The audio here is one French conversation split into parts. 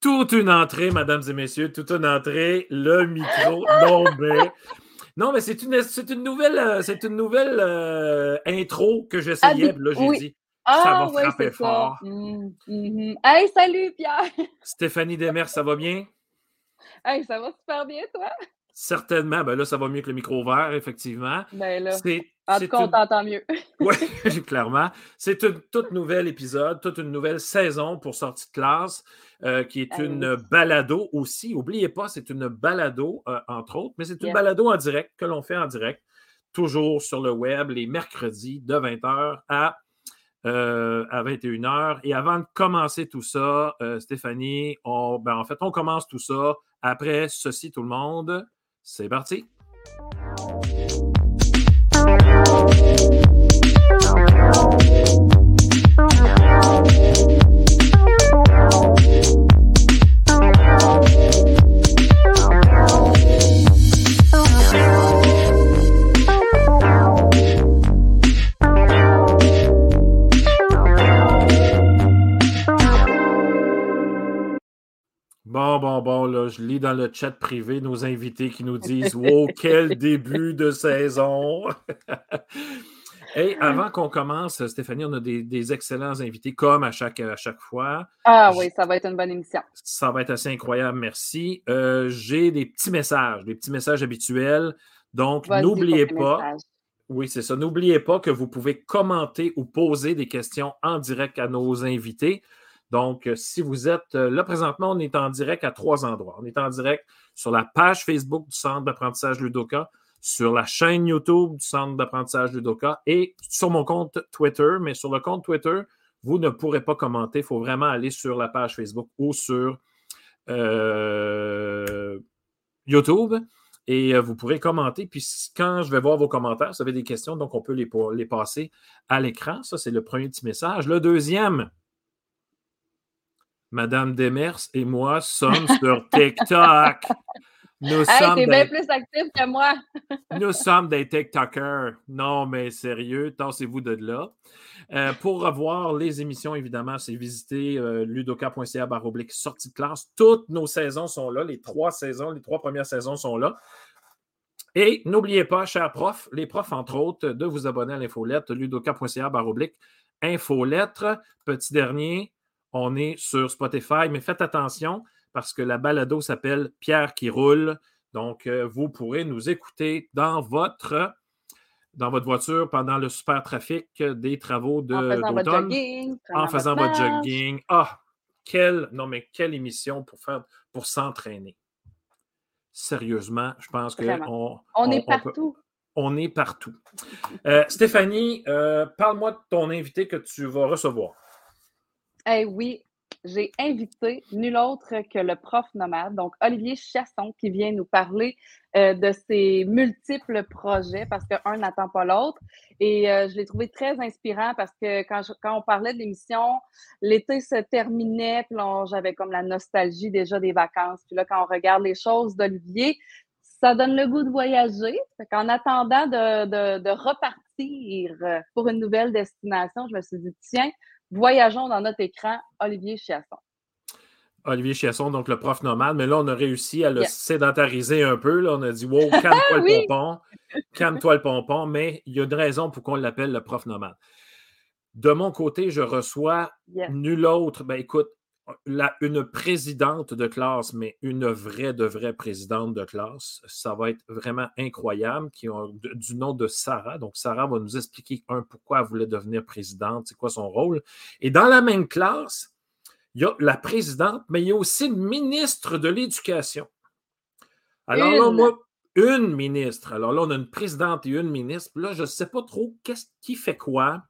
toute une entrée, mesdames et messieurs, toute une entrée, le micro tombé. Non, mais c'est une, une nouvelle, c'est une nouvelle euh, intro que j'essayais. là, j'ai dit, ça Ah, va oui, frapper c'est ça. fort. Mhm, mhm. Hey, salut Pierre! Stéphanie Demers, ça va bien? Hey, ça va super bien, toi? Certainement. Ben là, ça va mieux que le micro ouvert, effectivement. Ben là, C'est en tout cas, on une- t'entend mieux. Oui, clairement. C'est un tout nouvel épisode, toute une nouvelle saison pour Sortie de classe, euh, qui est Ah une balado aussi. N'oubliez pas, c'est une balado, euh, entre autres, mais c'est une balado en direct que l'on fait en direct, toujours sur le web, les mercredis de 20h à, euh, à 21h. Et avant de commencer tout ça, euh, Stéphanie, on, ben, en fait, on commence tout ça après ceci, tout le monde. C'est parti. Bon, bon, bon, là, je lis dans le chat privé nos invités qui nous disent Wow, quel début de saison! Et avant qu'on commence, Stéphanie, on a des, des excellents invités, comme à chaque, à chaque fois. Ah oui, ça va être une bonne émission. Ça va être assez incroyable, merci. Euh, J'ai des petits messages, des petits messages habituels. Donc, n'oubliez pas, messages. oui, c'est ça. N'oubliez pas que vous pouvez commenter ou poser des questions en direct à nos invités. Donc, euh, si vous êtes euh, là présentement, on est en direct à trois endroits. On est en direct sur la page Facebook du Centre d'apprentissage Ludoka, sur la chaîne YouTube du Centre d'apprentissage Ludoka et sur mon compte Twitter. Mais sur le compte Twitter, vous ne pourrez pas commenter. Il faut vraiment aller sur la page Facebook ou sur euh, YouTube et vous pourrez commenter. Puis quand je vais voir vos commentaires, vous avez des questions, donc on peut les, les passer à l'écran. Ça, c'est le premier petit message. Le deuxième, Madame Demers et moi sommes sur TikTok. Nous, Hey, sommes t'es bien des, plus actif que moi. nous sommes des TikTokers. Non, mais sérieux, tassez-vous de là. Euh, pour revoir les émissions, évidemment, c'est visiter euh, ludoka.ca baroblique sortie de classe. Toutes nos saisons sont là. Les trois saisons, les trois premières saisons sont là. Et n'oubliez pas, chers profs, les profs, entre autres, de vous abonner à l'infolette ludoka.ca baroblique infolettre. Petit dernier, on est sur Spotify, mais faites attention parce que la balado s'appelle Pierre qui roule. Donc, euh, vous pourrez nous écouter dans votre, dans votre voiture pendant le super trafic des travaux de- En faisant votre d'automne jogging. en faisant votre jogging. Ah, quelle, non, mais quelle émission pour faire, pour s'entraîner. Sérieusement, je pense qu'on Vraiment. On est partout. on est partout. Euh, Stéphanie, euh, parle-moi de ton invité que tu vas recevoir. Eh oui, j'ai invité nul autre que le prof nomade, donc Olivier Chasson, qui vient nous parler euh, de ses multiples projets parce qu'un n'attend pas l'autre. Et euh, je l'ai trouvé très inspirant parce que quand, je- quand on parlait de l'émission, l'été se terminait, puis j'avais comme la nostalgie déjà des vacances. Puis là, quand on regarde les choses d'Olivier, ça donne le goût de voyager. Qu'en attendant de, de, repartir pour une nouvelle destination, je me suis dit, tiens, voyageons dans notre écran, Olivier Chiasson. Olivier Chiasson, donc le prof nomade, mais là, on a réussi à le Yes. sédentariser un peu. Là. On a dit, wow, calme-toi le pompon, calme-toi le pompon, mais il y a une raison pour qu'on l'appelle le prof nomade. De mon côté, je reçois Yes. nul autre, ben écoute, la- une présidente de classe, mais une vraie de vraie présidente de classe, ça va être vraiment incroyable, qui ont du nom de Sarah. Donc, Sarah va nous expliquer, un, pourquoi elle voulait devenir présidente, c'est quoi son rôle. Et dans la même classe, il y a la présidente, mais il y a aussi une ministre de l'Éducation. Alors là, moi, une ministre. Alors là, on a une présidente et une ministre. Là, je ne sais pas trop qu'est-ce qui fait quoi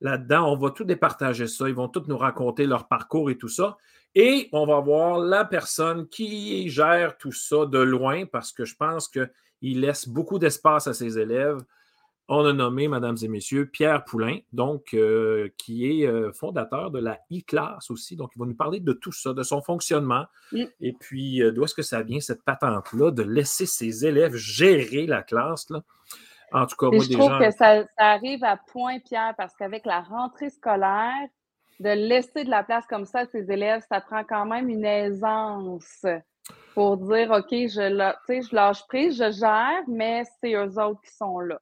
là-dedans. On va tout départager ça. Ils vont tous nous raconter leur parcours et tout ça. Et on va voir la personne qui gère tout ça de loin parce que je pense qu'il laisse beaucoup d'espace à ses élèves. On a nommé, mesdames et messieurs, Pierre Poulain, donc, euh, qui est euh, fondateur de la e-classe aussi. Donc, il va nous parler de tout ça, de son fonctionnement. Mm. Et puis, euh, d'où est-ce que ça vient, cette patente-là, de laisser ses élèves gérer la classe? Là? En tout cas, moi, je des trouve gens. que ça, ça arrive à point, Pierre, parce qu'avec la rentrée scolaire, de laisser de la place comme ça à ses élèves, ça prend quand même une aisance pour dire OK, je, je lâche prise, je gère, mais c'est eux autres qui sont là.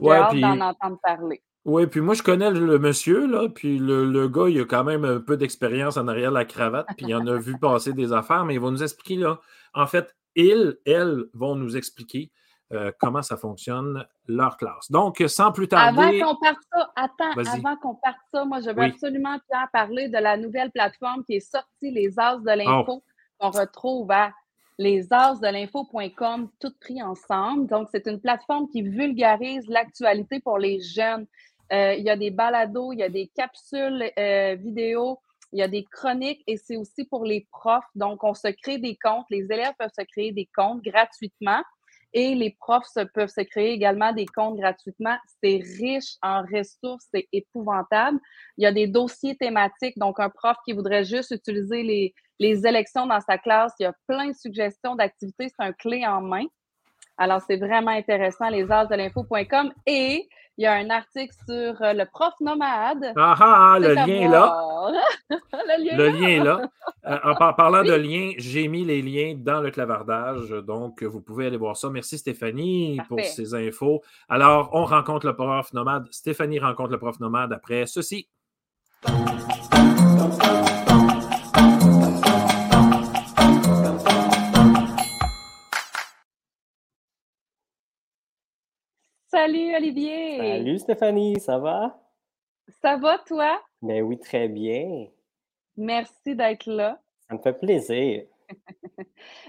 J'ai hâte d'en entendre parler. Oui, puis moi, je connais le monsieur, là, puis le, gars, il a quand même un peu d'expérience en arrière de la cravate, puis il en a vu passer des affaires, mais il va nous expliquer, là, en fait, ils, elles vont nous expliquer euh, comment ça fonctionne, leur classe. Donc, sans plus tarder. Avant qu'on parte ça, attends, avant qu'on parte ça, moi, je veux absolument, Pierre, parler de la nouvelle plateforme qui est sortie, les As de l'info, oh. qu'on retrouve à l'info.com, tout pris ensemble. Donc, c'est une plateforme qui vulgarise l'actualité pour les jeunes. Euh, il y a des balados, il y a des capsules euh, vidéo, il y a des chroniques et c'est aussi pour les profs. Donc, on se crée des comptes. Les élèves peuvent se créer des comptes gratuitement et les profs peuvent se créer également des comptes gratuitement. C'est riche en ressources, c'est épouvantable. Il y a des dossiers thématiques, donc un prof qui voudrait juste utiliser les, les élections dans sa classe, il y a plein de suggestions d'activités, c'est un clé en main. Alors, c'est vraiment intéressant, les de l'info.com. Et il y a un article sur euh, le prof nomade. Ah ah, ah le lien est là. le lien, est là. Euh, en parlant de liens, j'ai mis les liens dans le clavardage, donc vous pouvez aller voir ça. Merci Stéphanie pour ces infos. Alors, on rencontre le prof nomade. Stéphanie rencontre le prof nomade après ceci. Salut Olivier. Salut Stéphanie, ça va? Ça va toi? Ben oui, très bien. Merci d'être là. Ça me fait plaisir.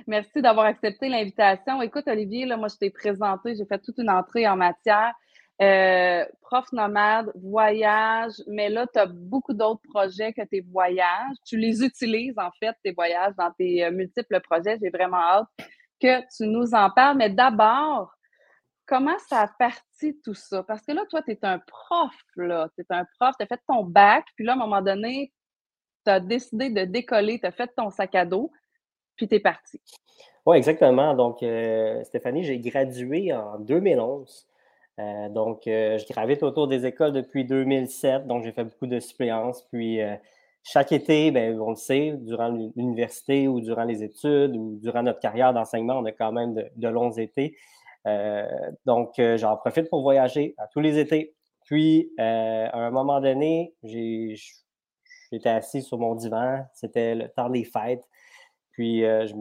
Merci d'avoir accepté l'invitation. Écoute, Olivier, là, moi, je t'ai présenté, j'ai fait toute une entrée en matière. Euh, prof nomade, voyage, mais là, tu as beaucoup d'autres projets que tes voyages. Tu les utilises, en fait, tes voyages, dans tes euh, multiples projets. J'ai vraiment hâte que tu nous en parles. Mais d'abord, comment ça a parti tout ça? Parce que là, toi, tu es un prof, là. Tu es un prof, tu as fait ton bac, puis là, à un moment donné, tu as décidé de décoller, tu as fait ton sac à dos, puis tu es parti. Oui, exactement. Donc, euh, Stéphanie, j'ai gradué en 2011. Euh, donc, euh, je gravite autour des écoles depuis 2007. Donc, j'ai fait beaucoup de suppléances. Puis, chaque été, ben, on le sait, durant l'université ou durant les études ou durant notre carrière d'enseignement, on a quand même de longs étés. Euh, donc, euh, j'en profite pour voyager à tous les étés. Puis, euh, à un moment donné, j'étais assis sur mon divan. C'était le temps des fêtes. Puis, je,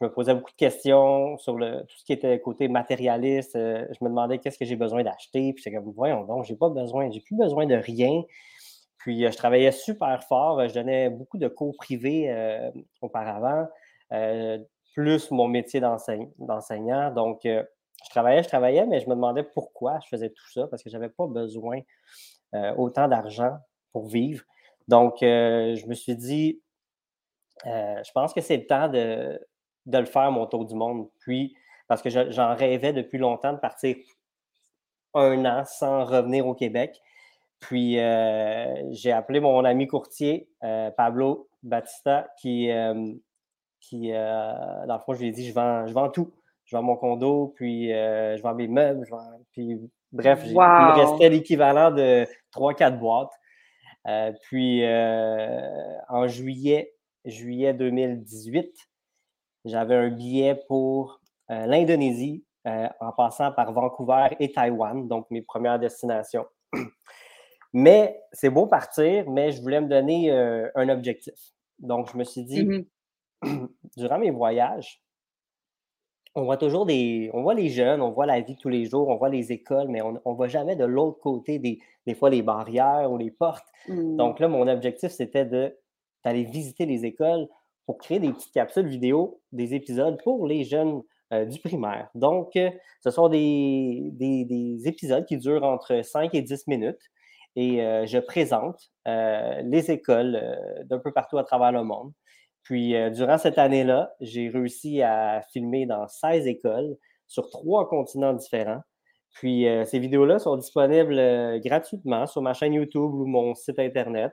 me posais beaucoup de questions sur le, tout ce qui était côté matérialiste. je me demandais qu'est-ce que j'ai besoin d'acheter. Puis, j'étais comme, voyons donc, j'ai pas besoin, j'ai plus besoin de rien. Puis, je travaillais super fort. Je donnais beaucoup de cours privés auparavant, plus mon métier d'enseignant. Donc, je travaillais, je travaillais, mais je me demandais pourquoi je faisais tout ça, parce que je n'avais pas besoin euh, autant d'argent pour vivre. Donc, euh, je me suis dit, euh, je pense que c'est le temps de, le faire, mon tour du monde. Puis, parce que j'en rêvais depuis longtemps de partir un an sans revenir au Québec. Puis, j'ai appelé mon ami courtier, Pablo Batista, qui, qui dans le fond, je lui ai dit, je vends, je vends tout je vends mon condo, puis euh, je vends mes meubles, puis bref, il me restait l'équivalent de 3-4 boîtes. Euh, puis euh, en juillet, juillet 2018, j'avais un billet pour l'Indonésie en passant par Vancouver et Taïwan, donc mes premières destinations. Mais c'est beau partir, mais je voulais me donner un objectif. Donc, je me suis dit, mm-hmm. durant mes voyages, on voit toujours des. On voit les jeunes, on voit la vie tous les jours, on voit les écoles, mais on ne voit jamais de l'autre côté des, des fois les barrières ou les portes. Mmh. Donc là, mon objectif, c'était d'aller visiter les écoles pour créer des petites capsules vidéo, des épisodes pour les jeunes euh, du primaire. Donc, euh, ce sont des, des, épisodes qui durent entre 5 et 10 minutes et euh, je présente les écoles d'un peu partout à travers le monde. Puis, euh, durant cette année-là, j'ai réussi à filmer dans 16 écoles sur trois continents différents. Puis, euh, ces vidéos-là sont disponibles euh, gratuitement sur ma chaîne YouTube ou mon site Internet.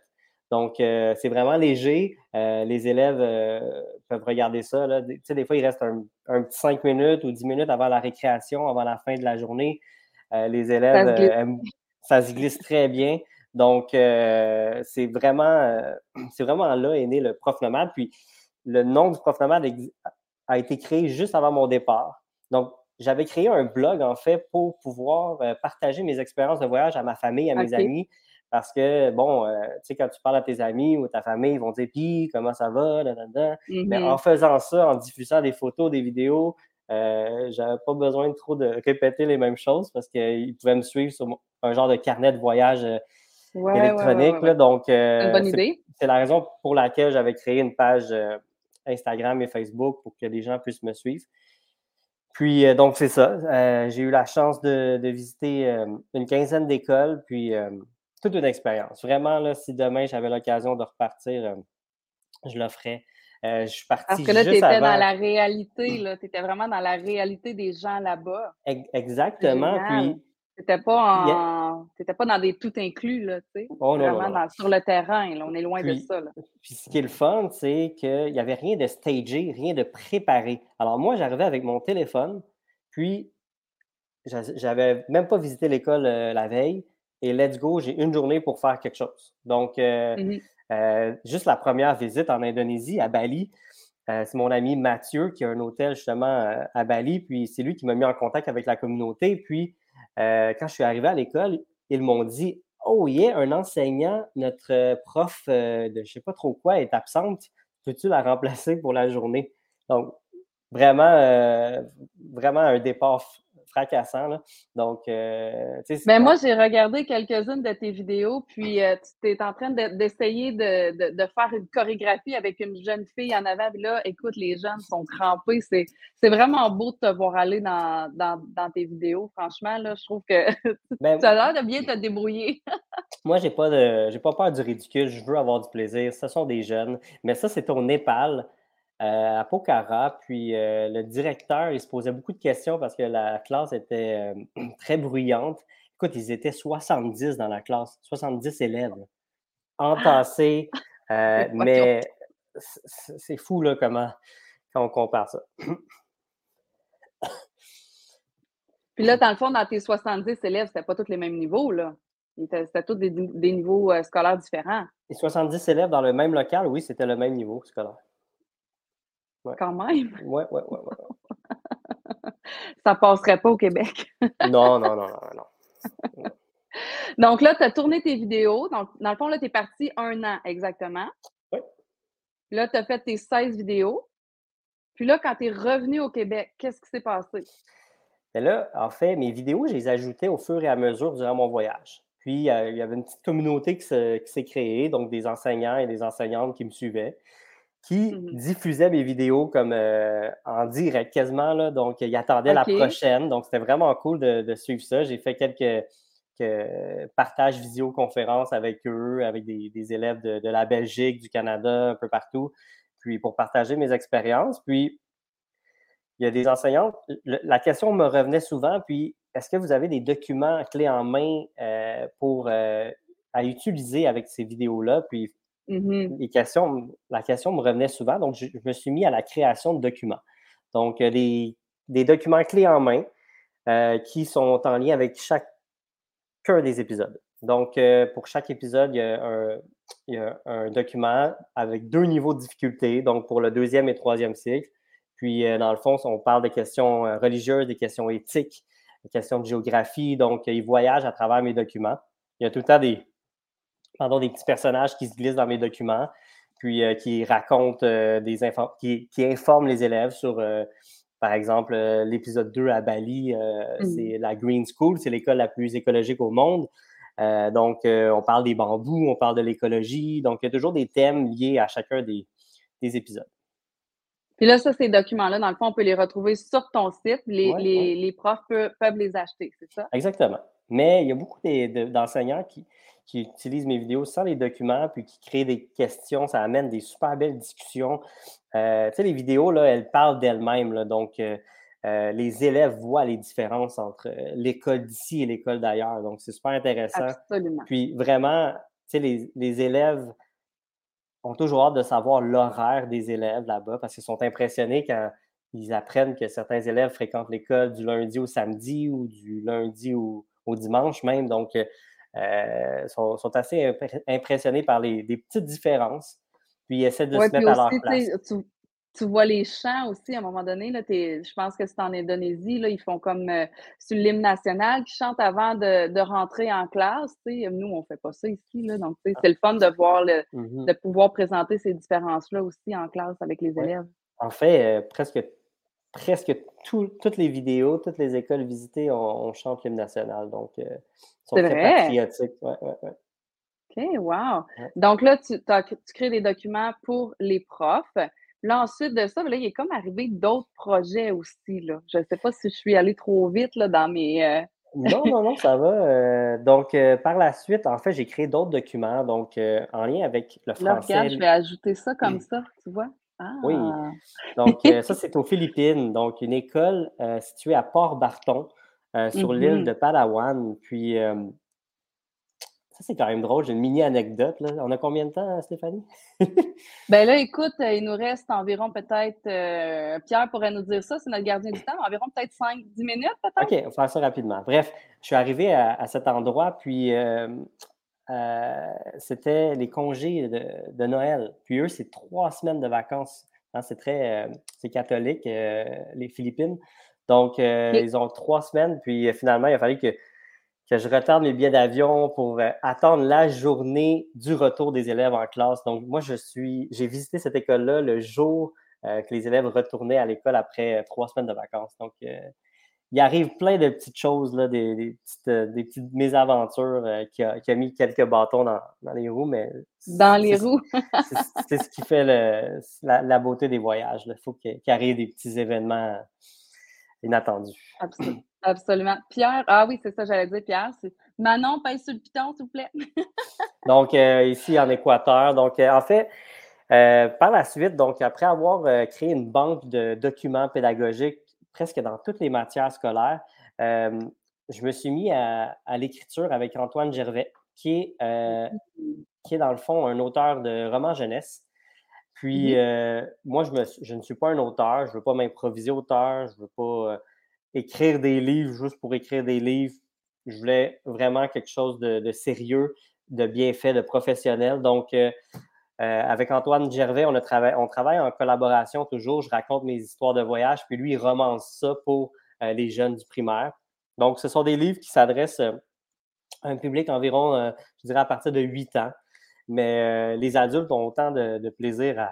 Donc, c'est vraiment léger. les élèves peuvent regarder ça. Là. Tu sais, des fois, il reste un, petit 5 minutes ou 10 minutes avant la récréation, avant la fin de la journée. les élèves, ça se glisse très bien. Donc, c'est vraiment, c'est vraiment là est né le prof nomade. Puis, le nom du prof nomade a été créé juste avant mon départ. Donc, j'avais créé un blog, en fait, pour pouvoir partager mes expériences de voyage à ma famille, à mes amis. Parce que, bon, tu sais, quand tu parles à tes amis ou ta famille, ils vont dire, puis, comment ça va? Mais en mm-hmm. faisant ça, en diffusant des photos, des vidéos, euh, j'avais pas besoin de trop de répéter les mêmes choses parce qu'ils pouvaient me suivre sur un genre de carnet de voyage euh, électronique. donc, euh, bonne idée. C'est la raison pour laquelle j'avais créé une page Instagram et Facebook pour que les gens puissent me suivre. Puis, donc, c'est ça. J'ai eu la chance de, visiter une quinzaine d'écoles, puis toute une expérience. Vraiment, là, si demain j'avais l'occasion de repartir, je le ferais. Euh, je suis parti Parce que là, tu étais dans la réalité, tu étais vraiment dans la réalité des gens là-bas. Exactement. Puis. T'étais pas, en... pas dans des tout inclus, là, tu sais. Oh, vraiment sur le terrain, là. on est loin de ça. Là. Puis ce qui est le fun, c'est qu'il n'y avait rien de stagé, rien de préparé. Alors moi, j'arrivais avec mon téléphone, puis j'avais même pas visité l'école euh, la veille, et let's go, j'ai une journée pour faire quelque chose. Donc, euh, mmh euh, juste la première visite en Indonésie, à Bali, euh, c'est mon ami Mathieu qui a un hôtel justement à Bali, puis c'est lui qui m'a mis en contact avec la communauté. Puis quand je suis arrivé à l'école, ils m'ont dit Oh yeah, un enseignant, notre prof de je ne sais pas trop quoi est absente, peux-tu la remplacer pour la journée? Donc, vraiment, vraiment un départ fracassant. Là. Donc, euh, tu sais. Ben moi, j'ai regardé quelques-unes de tes vidéos, puis euh, tu es en train d'essayer de, de, faire une chorégraphie avec une jeune fille en avant. Là, écoute, les jeunes sont crampés. C'est, vraiment beau de te voir aller dans, dans, dans tes vidéos. Franchement, là, je trouve que ben, tu as l'air de bien te débrouiller. moi, j'ai pas de j'ai pas peur du ridicule. Je veux avoir du plaisir. Ce sont des jeunes. Mais ça, c'est au Népal. Euh, à Pokhara. Puis euh, le directeur, il se posait beaucoup de questions parce que la classe était euh, très bruyante. Écoute, ils étaient 70 dans la classe, 70 élèves entassés. mais c'est fou là, comment quand on compare ça. Puis là, dans le fond, dans tes 70 élèves, c'était pas tous les mêmes niveaux, là. C'était tous des, des niveaux scolaires différents. Les 70 élèves dans le même local, oui, c'était le même niveau scolaire. Quand même. Oui, oui, oui. Ouais. Ça passerait pas au Québec. non, non, non, non, non. Donc là, tu as tourné tes vidéos. Donc, dans le fond, là, tu es parti un an exactement. Oui. Là, tu as fait tes 16 vidéos. Puis là, quand tu es revenu au Québec, qu'est-ce qui s'est passé? Ben là, en fait, mes vidéos, je les ajoutais au fur et à mesure durant mon voyage. Puis, euh, il y avait une petite communauté qui s'est créée, donc des enseignants et des enseignantes qui me suivaient qui mmh diffusait mes vidéos comme euh, en direct quasiment. Là, donc, il attendait la prochaine. Donc, c'était vraiment cool de, suivre ça. J'ai fait quelques, partages visioconférences avec eux, avec des, élèves de, la Belgique, du Canada, un peu partout, puis pour partager mes expériences. Puis, il y a des enseignantes. La question me revenait souvent, puis est-ce que vous avez des documents clés en main euh, pour euh, à utiliser avec ces vidéos-là? Puis Mmh questions, la question me revenait souvent, donc je, me suis mis à la création de documents. Donc, euh, des, documents clés en main euh, qui sont en lien avec chacun des épisodes. Donc, euh, pour chaque épisode, il y, a un, document avec deux niveaux de difficulté, donc pour le deuxième et troisième cycle. Puis, dans le fond, on parle des questions religieuses, des questions éthiques, des questions de géographie. Donc, ils voyagent à travers mes documents. Il y a tout le temps des, pardon, des petits personnages qui se glissent dans mes documents, puis euh, qui racontent euh, des infos, qui, informent les élèves sur, euh, par exemple, l'épisode 2 à Bali, mmh. c'est la Green School, c'est l'école la plus écologique au monde. donc, on parle des bambous, on parle de l'écologie. Donc, il y a toujours des thèmes liés à chacun des, épisodes. Puis là, ça, ces documents-là, dans le fond, on peut les retrouver sur ton site. Les, profs peuvent les acheter, c'est ça? Exactement. Mais il y a beaucoup d'enseignants qui, qui utilisent mes vidéos sans les documents, puis qui créent des questions. Ça amène des super belles discussions. Euh, tu sais, les vidéos, là, elles parlent d'elles-mêmes. Donc, euh, euh, les élèves voient les différences entre l'école d'ici et l'école d'ailleurs. Donc, c'est super intéressant. Absolument. Puis, vraiment, tu sais, les, les élèves ont toujours hâte de savoir l'horaire des élèves là-bas parce qu'ils sont impressionnés quand ils apprennent que certains élèves fréquentent l'école du lundi au samedi ou du lundi au, au dimanche même. Donc, sont, assez impressionnés par les, petites différences. Puis ils essaient de se mettre à leur place tu vois les chants aussi à un moment donné. Là, je pense que c'est en Indonésie, là, ils font comme euh, sur l'hymne national qui chantent avant de, rentrer en classe. Nous, on ne fait pas ça ici. Là, donc, c'est le fun de voir le, mmh de pouvoir présenter ces différences-là aussi en classe avec les élèves. En fait, euh, presque, presque toutes les vidéos, toutes les écoles visitées, on, chante l'hymne national. Donc, euh, ils sont très vrai? patriotiques. OK, wow. Donc là, tu, tu crées des documents pour les profs. Là, ensuite de ça, là, il est comme arrivé d'autres projets aussi. Là. Je ne sais pas si je suis allée trop vite là, dans mes. Euh, non, non, non, ça va. Euh, donc, euh, par la suite, en fait, j'ai créé d'autres documents donc, en lien avec le français. Là, regarde, je vais ajouter ça comme ça, tu vois. Oui. Ah! Donc, ça, c'est aux Philippines. Donc, une école située à Port-Barton, sur l'île mm-hmm. de Palawan. Puis, ça, c'est quand même drôle. J'ai une mini anecdote. Là. On a combien de temps, Stéphanie? ben là, écoute, euh, il nous reste environ peut-être, euh, Pierre pourrait nous dire ça, c'est notre gardien du temps, environ peut-être 5-10 minutes peut-être? OK, on va faire ça rapidement. Bref, je suis arrivé à, cet endroit, puis euh, c'était les congés de, Noël. Puis eux, c'est trois semaines de vacances. Hein, c'est très, c'est catholique, les Philippines. Donc, ils ont trois semaines, puis finalement, il a fallu que que je retarde mes billets d'avion pour euh, attendre la journée du retour des élèves en classe. Donc, moi, je suis, j'ai visité cette école-là le jour euh, que les élèves retournaient à l'école après euh, trois semaines de vacances. Donc, il arrive plein de petites choses, là, des, petites, mésaventures qui, a, mis quelques bâtons dans, les roues, mais. Dans les roues. c'est ce qui fait la, beauté des voyages. Il faut qu'il arrive des petits événements inattendus. Absolument. Absolument. Pierre, ah oui, c'est ça, j'allais dire, Pierre. Manon, pèse sur le piton, s'il vous plaît. donc, euh, ici en Équateur. Donc, euh, en fait, euh, par la suite, donc, après avoir créé une banque de documents pédagogiques presque dans toutes les matières scolaires, je me suis mis à, l'écriture avec Antoine Gervais, qui est, qui est dans le fond un auteur de romans jeunesse. Puis, mm-hmm. moi, je, me, je, ne suis pas un auteur, je ne veux pas m'improviser auteur, je ne veux pas écrire des livres juste pour écrire des livres. Je voulais vraiment quelque chose de, sérieux, de bien fait, de professionnel. Donc, euh, euh, avec Antoine Gervais, on, a on travaille en collaboration toujours. Je raconte mes histoires de voyage, puis lui, il romance ça pour euh, les jeunes du primaire. Donc, ce sont des livres qui s'adressent à un public environ, je dirais, à partir de 8 ans. Mais les adultes ont autant de, plaisir à,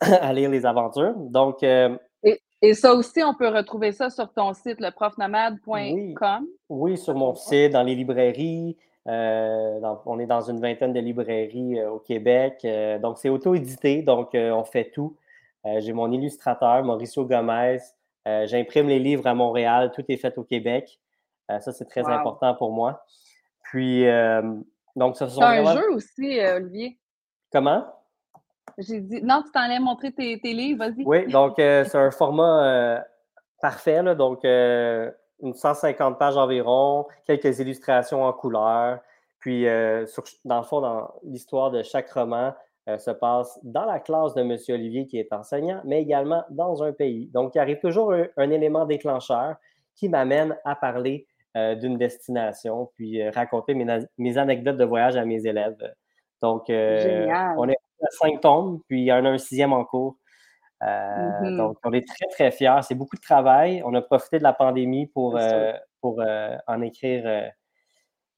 à, lire les aventures. Donc, et ça aussi, on peut retrouver ça sur ton site, le profnomade.com. Oui. sur mon site, dans les librairies. Euh, on est dans une vingtaine de librairies euh, au Québec. Euh, donc, c'est auto-édité, donc on fait tout. J'ai mon illustrateur, Mauricio Gomez. J'imprime les livres à Montréal. Tout est fait au Québec. ça, c'est très important pour moi. Puis, donc, ça sont. C'est un jeu aussi, Olivier? Comment? J'ai dit, non, tu t'en allais montrer tes, livres, vas-y. Oui, donc c'est un format parfait, là, donc une 150 pages environ, quelques illustrations en couleur. Puis, dans le fond, dans l'histoire de chaque roman, se passe dans la classe de M. Olivier qui est enseignant, mais également dans un pays. Donc, il arrive toujours un, élément déclencheur qui m'amène à parler d'une destination, puis raconter mes, mes, anecdotes de voyage à mes élèves. Donc, on est cinq tombes, puis il y en a un sixième en cours. Euh, mm-hmm. Donc, on est très, très fiers. C'est beaucoup de travail. On a profité de la pandémie pour, euh, pour euh, en écrire.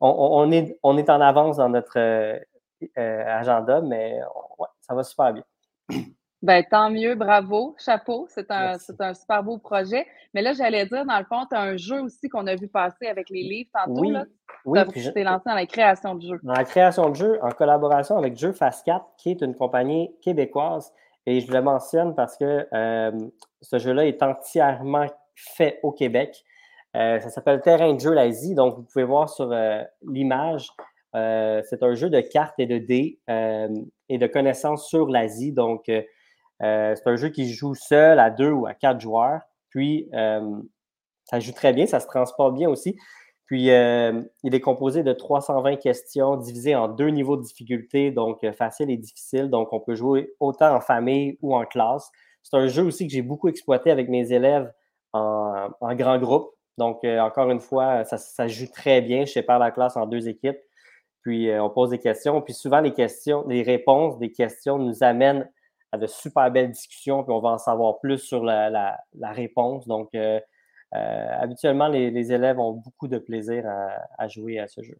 On, est, on est en avance dans notre agenda, mais ça va super bien. Ben, tant mieux, bravo, chapeau, c'est un, un, super beau projet. Mais là, j'allais dire, dans le fond, tu as un jeu aussi qu'on a vu passer avec les livres tantôt. Oui, là. oui. Tu t'es lancé dans la création de jeux. Dans la création de jeux, en collaboration avec Jeux Fast 4, qui est une compagnie québécoise. Et je le mentionne parce que euh, ce jeu-là est entièrement fait au Québec. Euh, ça s'appelle Terrain de jeu l'Asie. Donc, vous pouvez voir sur euh, l'image, c'est un jeu de cartes et de dés et de connaissances sur l'Asie. Donc, c'est un jeu qui joue seul à deux ou à quatre joueurs. Puis, ça joue très bien, ça se transporte bien aussi. Puis, euh, il est composé de 320 questions divisées en deux niveaux de difficulté, donc facile et difficile. Donc, on peut jouer autant en famille ou en classe. C'est un jeu aussi que j'ai beaucoup exploité avec mes élèves en, grand groupe. Donc, encore une fois, ça, joue très bien. Je sépare la classe en deux équipes. Puis on pose des questions. Puis souvent, les questions, les réponses des questions nous amènent à de super belles discussions. Puis on va en savoir plus sur la, réponse. Donc, habituellement, les, élèves ont beaucoup de plaisir à, jouer à ce jeu.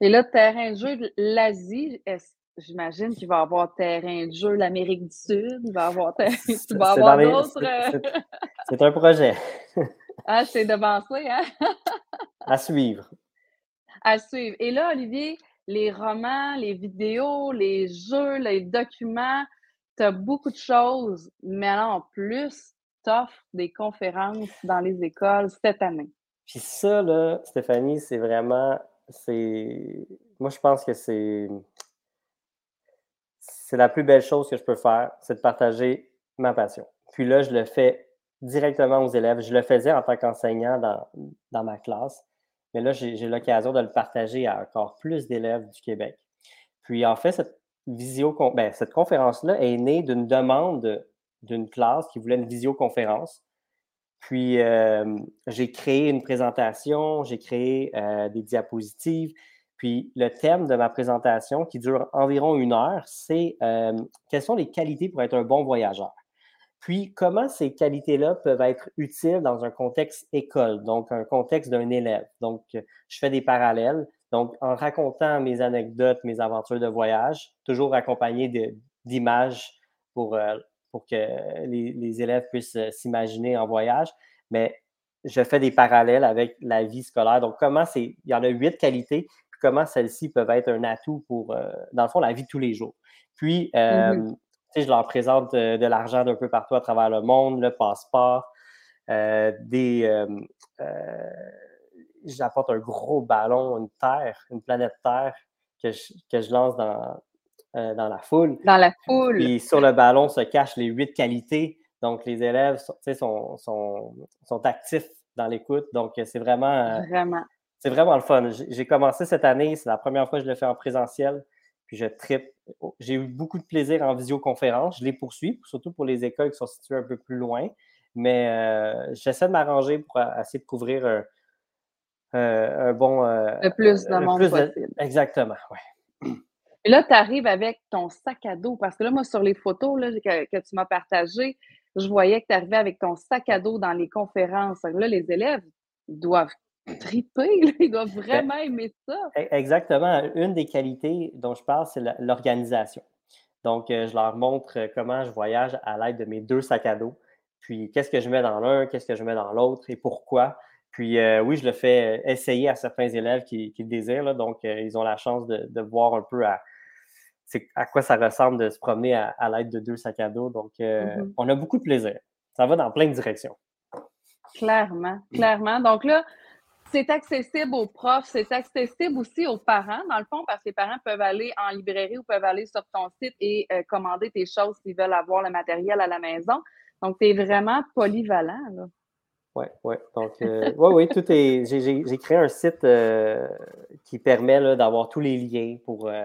Et là, terrain de jeu, l'Asie, j'imagine qu'il va y avoir terrain de jeu l'Amérique du Sud, il va avoir terrain, tu vas avoir d'autres. C'est un projet. ah, c'est devancé, hein? à suivre. À suivre. Et là, Olivier, les romans, les vidéos, les jeux, les documents, tu as beaucoup de choses, mais en plus, tu offres des conférences dans les écoles cette année? Puis ça, là, Stéphanie, c'est vraiment. Moi, je pense que c'est. C'est la plus belle chose que je peux faire, c'est de partager ma passion. Puis là, je le fais directement aux élèves. Je le faisais en tant qu'enseignant dans, dans, ma classe, mais là, j'ai l'occasion de le partager à encore plus d'élèves du Québec. Puis en fait, cette ben, cette conférence-là est née d'une demande d'une classe qui voulait une visioconférence. Puis euh, j'ai créé une présentation, j'ai créé euh, des diapositives. Puis le thème de ma présentation, qui dure environ une heure, c'est euh, quelles sont les qualités pour être un bon voyageur? Puis, comment ces qualités-là peuvent être utiles dans un contexte école, donc un contexte d'un élève? Donc, je fais des parallèles. Donc, en racontant mes anecdotes, mes aventures de voyage, toujours accompagné d'images pour, pour que les, élèves puissent euh, s'imaginer en voyage. Mais je fais des parallèles avec la vie scolaire. Donc, comment c'est. Il y en a huit qualités, puis comment celles-ci peuvent être un atout pour, euh, dans le fond, la vie de tous les jours. Puis, mm-hmm je leur présente de, l'argent d'un peu partout à travers le monde, le passeport, euh, des. Euh, euh, j'apporte un gros ballon, une Terre, une planète Terre que je, lance dans, dans la foule. Dans la foule. Puis sur le ballon se cachent les huit qualités. Donc, les élèves sont, sont, sont, actifs dans l'écoute. Donc, c'est vraiment. Vraiment. C'est vraiment le fun. J'ai commencé cette année, c'est la première fois que je le fais en présentiel. Puis je tripe. Oh, j'ai eu beaucoup de plaisir en visioconférence. Je les poursuis, surtout pour les écoles qui sont situées un peu plus loin. Mais euh, j'essaie de m'arranger pour essayer de couvrir un, euh, bon. Euh, le plus de monde possible. Exactement, oui. Là, tu arrives avec ton sac à dos. Parce que là, moi, sur les photos là, que, que, tu m'as partagées, je voyais que tu arrivais avec ton sac à dos dans les conférences. Là, les élèves doivent triper, ils doivent ben, vraiment aimer ça. E, exactement. Une des qualités dont je parle, c'est l'organisation. Donc, euh, je leur montre euh, comment je voyage à l'aide de mes deux sacs à dos. Puis, qu'est-ce que je mets dans l'un, qu'est-ce que je mets dans l'autre et pourquoi. Puis, euh, oui, je le fais essayer à certains élèves qui, le désirent. donc, ils ont la chance de, voir un peu à, à quoi ça ressemble de se promener à, l'aide de deux sacs à dos. Donc, mm-hmm. on a beaucoup de plaisir. Ça va dans plein de directions. Clairement, clairement. Donc là, c'est accessible aux profs, c'est accessible aussi aux parents, dans le fond, parce que les parents peuvent aller en librairie ou peuvent aller sur ton site et euh, commander tes choses s'ils veulent avoir le matériel à la maison. Donc, tu es vraiment polyvalent. Oui, oui. Donc, euh, oui, oui, tout est. J'ai créé un site euh, qui permet d'avoir tous les liens pour euh,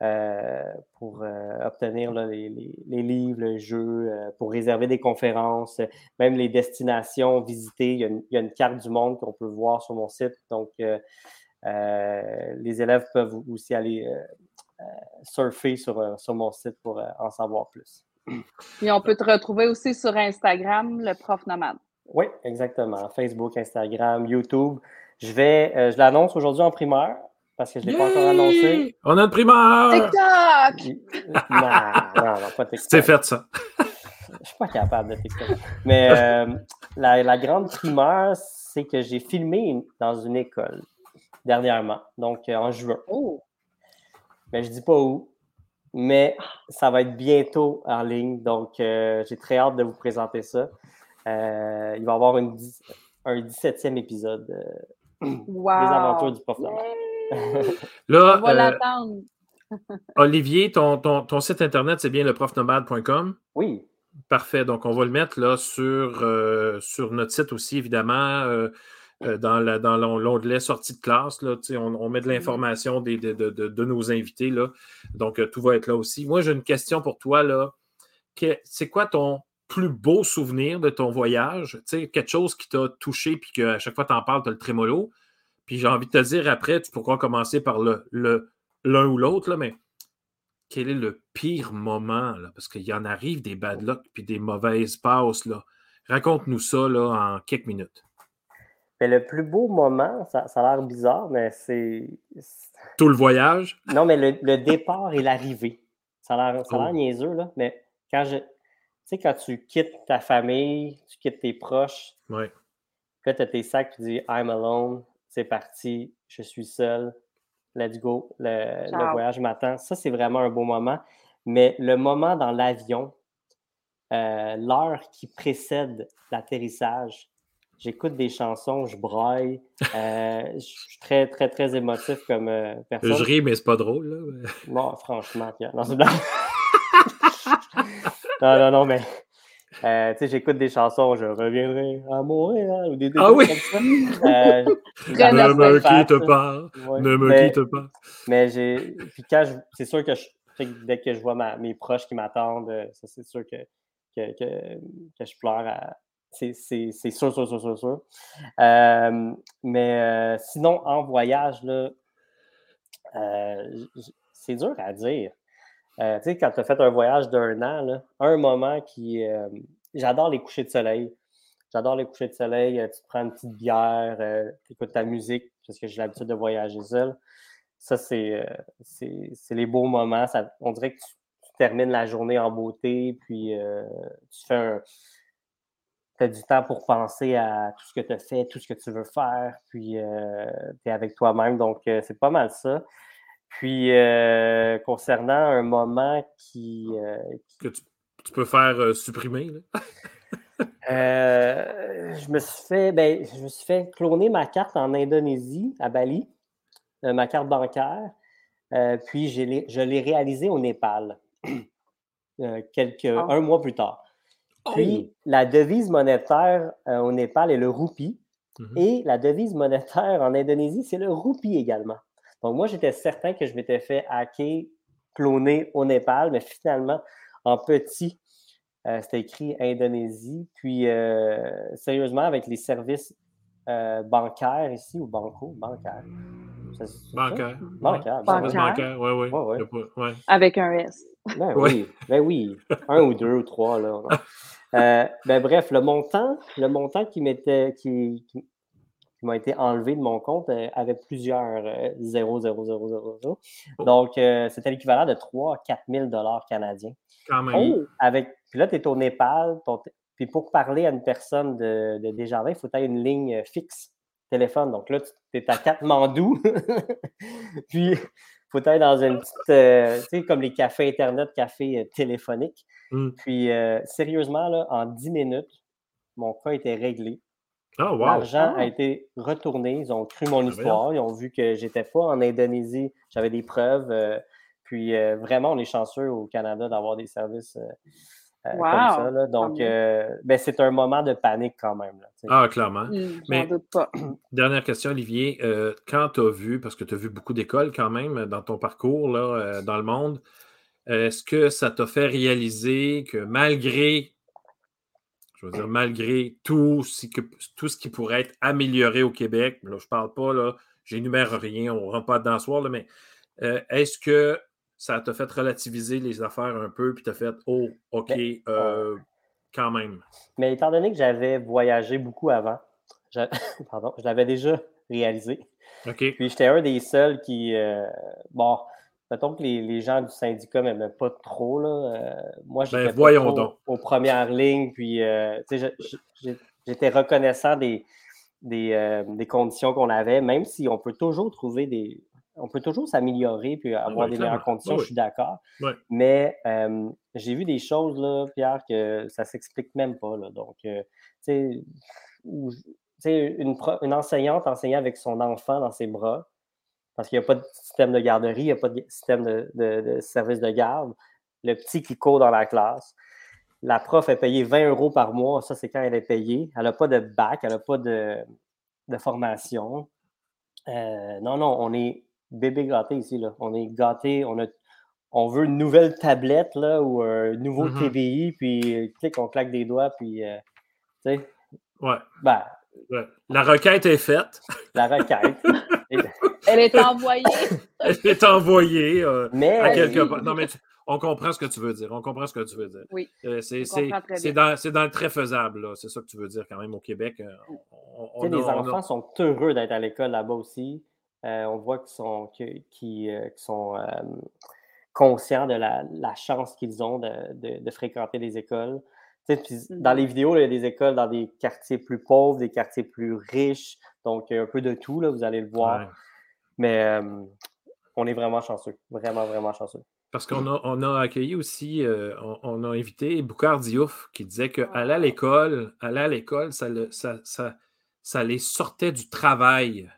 pour euh, obtenir les, livres, le jeu, euh, pour réserver des conférences, même les destinations visitées. Il y a une, carte du monde qu'on peut voir sur mon site. Donc, les élèves peuvent aussi aller surfer sur, sur mon site pour en savoir plus. Et on peut te retrouver aussi sur Instagram, le prof nomade. Oui, exactement. Facebook, Instagram, YouTube. Je vais, je l'annonce aujourd'hui en primeur parce que je ne l'ai pas encore annoncé. On a une primeur! TikTok! non, non, non, pas TikTok. C'est fait ça. je ne suis pas capable de TikTok. Mais euh, la, grande primeur, c'est que j'ai filmé dans une école dernièrement, donc euh, en juin. Oh. Mais je ne dis pas où. Mais ça va être bientôt en ligne, donc euh, j'ai très hâte de vous présenter ça. il va y avoir un 17e épisode wow. des aventures du prof Là, euh, Olivier, ton, ton, site internet, c'est bien leprofnomade.com? Oui. Parfait. Donc, on va le mettre là sur, euh, sur notre site aussi, évidemment, euh, dans, dans l'onglet sortie de classe. Là, on, on met de l'information de, de, nos invités. Là. Donc, tout va être là aussi. Moi, j'ai une question pour toi. là. C'est quoi ton plus beau souvenir de ton voyage? quelque chose qui t'a touché puis qu'à chaque fois que tu en parles, tu as le trémolo. Puis j'ai envie de te dire après, tu pourras commencer par le, le, l'un ou l'autre, mais quel est le pire moment? Là? Parce qu'il y en arrive des bad luck puis des mauvaises passes. Là. Raconte-nous ça là, en quelques minutes. Mais le plus beau moment, ça, ça a l'air bizarre, mais c'est. Tout le voyage? Non, mais le, le départ et l'arrivée. Ça a l'air Oh. niaiseux, là, mais quand je. Tu sais, quand tu quittes ta famille, tu quittes tes proches, Oui. puis là, tu as tes sacs, tu dis I'm alone, c'est parti, je suis seul, let's go, le, voyage m'attend. Ça, c'est vraiment un beau moment. Mais le moment dans l'avion, euh, l'heure qui précède l'atterrissage, j'écoute des chansons, je braille, euh, je suis très, très, très émotif comme euh, personne. Je ris, mais c'est pas drôle. Là. Non, franchement, non, non, non, mais euh, tu sais, j'écoute des chansons, je reviendrai à Montréal ou des, des Ah trucs oui! comme ça. Euh, Ne me quitte pas. ouais. Ne me mais, quitte pas. mais j'ai. Puis quand je. C'est sûr que, je, dès que je vois ma- mes proches qui m'attendent, euh, ça, c'est sûr que, que, que, que je pleure. à- C'est c'est- c'est sûr, sûr, sûr, sûr, sûr. Euh, mais euh, sinon, en voyage, là, euh, c'est dur à dire. Euh, tu sais, quand tu as fait un voyage d'un an, un moment qui. euh, J'adore les couchers de soleil. J'adore les couchers de soleil. euh, Tu prends une petite bière, tu écoutes ta musique, parce que j'ai l'habitude de voyager seul. Ça, c'est les beaux moments. On dirait que tu, tu termines la journée en beauté, puis tu fais un. Tu as du temps pour penser à tout ce que tu as fait, tout ce que tu veux faire, puis tu es avec toi-même. Donc, c'est pas mal ça. Puis, euh, concernant un moment qui. euh, Que tu, tu peux faire euh, supprimer. Là. euh, je me suis fait. Ben, je me suis fait cloner ma carte en Indonésie, à Bali, euh, ma carte bancaire. Euh, puis, je l'ai je l'ai réalisée au Népal, euh, quelques, Oh. un mois plus tard. Oh! Puis, la devise monétaire euh, au Népal est le roupie. Mhm. Et la devise monétaire en Indonésie, c'est le roupie également. Donc, moi, j'étais certain que je m'étais fait hacker, cloner au Népal, mais finalement, en petit, euh, c'était écrit Indonésie. Puis, euh, sérieusement, avec les services euh, bancaires ici, ou banco, bancaires. ça? Bancaire. Bancaire, Ouais. Service Bancaire. bancaire, oui, oui. Ouais, ouais. ouais. Avec un S. Ben oui, ben oui. Un ou deux ou trois, là. Euh, ben bref, le montant, le montant qui m'était qui, qui, qui m'a été enlevé de mon compte euh, avait plusieurs euh, 0, 0, 0, 0, 0. Oh. Donc, euh, c'était l'équivalent de 3 à 4 000 dollars canadiens. Quand même. Puis, avec, puis là, tu es au Népal, ton puis pour parler à une personne de, de Desjardins, il faut que tu aies une ligne euh, fixe téléphone. Donc là, tu es à Katmandou. puis, il faut tu dans une petite, euh, tu sais, comme les cafés Internet, cafés euh, téléphoniques. Mm. Puis, euh, sérieusement, là, en 10 minutes, mon cas était réglé. Ah, wow. L'argent Ah. a été retourné. Ils ont cru mon Ben histoire. Ils ont vu que j'étais pas en Indonésie. J'avais des preuves. euh, puis euh, vraiment, on est chanceux au Canada d'avoir des services euh, comme ça. là. Donc, euh, ben, c'est un moment de panique quand même. là. Ah, clairement. Hmm, Mais- J'en doute pas. Dernière question, Olivier. Euh, quand tu as vu, parce que tu as vu beaucoup d'écoles quand même dans ton parcours là, euh, dans le monde, est-ce que ça t'a fait réaliser que malgré, je veux dire, malgré tout ce, que, tout ce qui pourrait être amélioré au Québec, là, je parle pas, là, j'énumère rien, on ne rentre pas dedans ce soir, là, mais euh, est-ce que ça t'a fait relativiser les affaires un peu, puis t'as fait, oh, OK, Ben, euh, quand même. Mais étant donné que j'avais voyagé beaucoup avant, j'a- pardon, je l'avais déjà réalisé. Puis j'étais un des seuls qui. euh, bon, mettons que les, les gens du syndicat ne m'aimaient pas trop. Là. Euh, moi, j'étais Ben, voyons trop donc. aux premières lignes. Puis, euh, j'étais reconnaissant des, des, euh, des conditions qu'on avait, même si on peut toujours trouver des. On peut toujours s'améliorer puis avoir ouais, des meilleures conditions, Ouais, je suis d'accord. Ouais. Mais j'ai vu des choses, là, Pierre, que ça ne s'explique même pas. Là. Donc, tu sais, une, enseignante enseignant avec son enfant dans ses bras, parce qu'il n'y a pas de système de garderie, il n'y a pas de système de, de- de service de garde. Le petit qui court dans la classe. La prof est payée 20 euros par mois. Ça, c'est quand elle est payée. Elle n'a pas de bac, elle n'a pas de, de formation. Euh, non, non, on est bébé gâté ici. Là. On est gâté. On, a, on veut une nouvelle tablette là, ou un nouveau Mhm. TBI, puis euh, clic, on claque des doigts, puis euh, tu sais, Ouais. ben, La requête est faite. La requête. Elle est envoyée. Elle est envoyée euh, mais, à quelque part. Non, mais on comprend ce que tu veux dire. On comprend ce que tu veux dire. Oui. Euh, c'est dans, dans, le très faisable. C'est ça que tu veux dire quand même au Québec. Euh, on, les enfants sont heureux d'être à l'école là-bas aussi. on voit qu'ils sont, sont conscients de la, la chance qu'ils ont de, de, de, fréquenter les écoles. Dans les vidéos, il y a des écoles dans des quartiers plus pauvres, des quartiers plus riches, donc un peu de tout, là, vous allez le voir. Mais on est vraiment chanceux, vraiment, vraiment chanceux. Parce qu'on a, on a accueilli aussi, euh, on, a invité Boucard Diouf qui disait qu'aller à l'école, aller à l'école, ça, ça, ça, ça, les sortait du travail.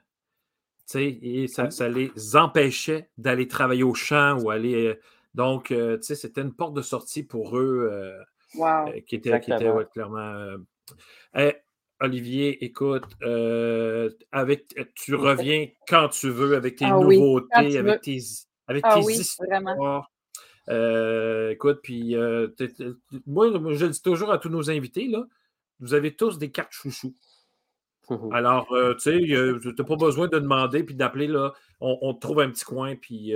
Et ça, ça, les empêchait d'aller travailler au champ ou aller. Euh, donc, euh, c'était une porte de sortie pour eux. Euh, qui était, clairement. Euh, eh, Olivier, écoute, euh, avec, tu reviens quand tu veux avec tes ah nouveautés, avec tes, avec ah tes histoires. écoute, puis moi, je le dis toujours à tous nos invités, là, vous avez tous des cartes chouchou. Alors, tu sais, tu n'as pas besoin de demander puis d'appeler, là, on, te trouve un petit coin, puis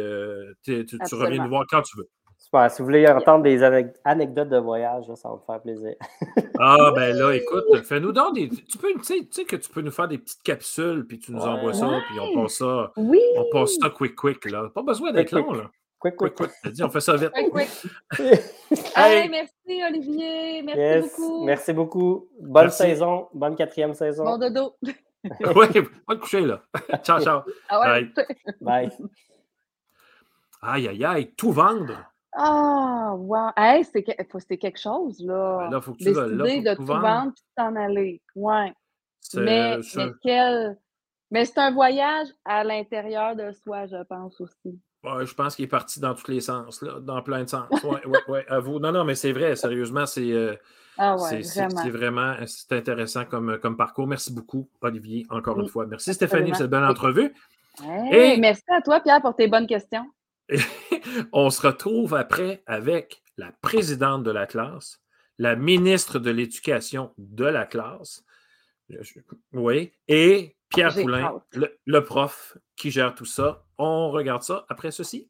tu, reviens nous voir quand tu veux. Si vous voulez entendre des anecdotes de voyage, ça va me faire plaisir. ah, ben là, écoute, fais-nous donc des. Tu peux, tu sais, que tu peux nous faire des petites capsules, puis tu nous envoies ça, puis on passe ça. Oui. On passe ça quick, quick, là. Pas besoin d'être long, là. Quick, quick, quick. Dit, on fait ça vite. Quick, quick. hey. merci, Olivier. Merci beaucoup. Merci beaucoup. Bonne saison. Bonne quatrième saison. Bon dodo. oui, va te coucher, là. ciao, ciao. Ah ouais. Bye. Bye. Aïe, aïe, aïe, tout vendre. Ah, wow! Hey, c'était quelque chose, là. Ben là, faut que tu Décider de tout vendre et t'en aller. Ouais. Mais, mais, quel... mais c'est un voyage à l'intérieur de soi, je pense aussi. Ouais, je pense qu'il est parti dans tous les sens, là, dans plein de sens. Oui, oui, oui, à vous. Non, non, mais c'est vrai, sérieusement, c'est euh, ah ouais, vraiment. vraiment c'est intéressant comme, comme parcours. Merci beaucoup, Olivier, encore une fois. Merci, Stéphanie, pour cette belle entrevue. Et... Merci à toi, Pierre, pour tes bonnes questions. on se retrouve après avec la présidente de la classe, la ministre de l'Éducation de la classe, oui, et Pierre Poulain, le, prof qui gère tout ça. On regarde ça après ceci.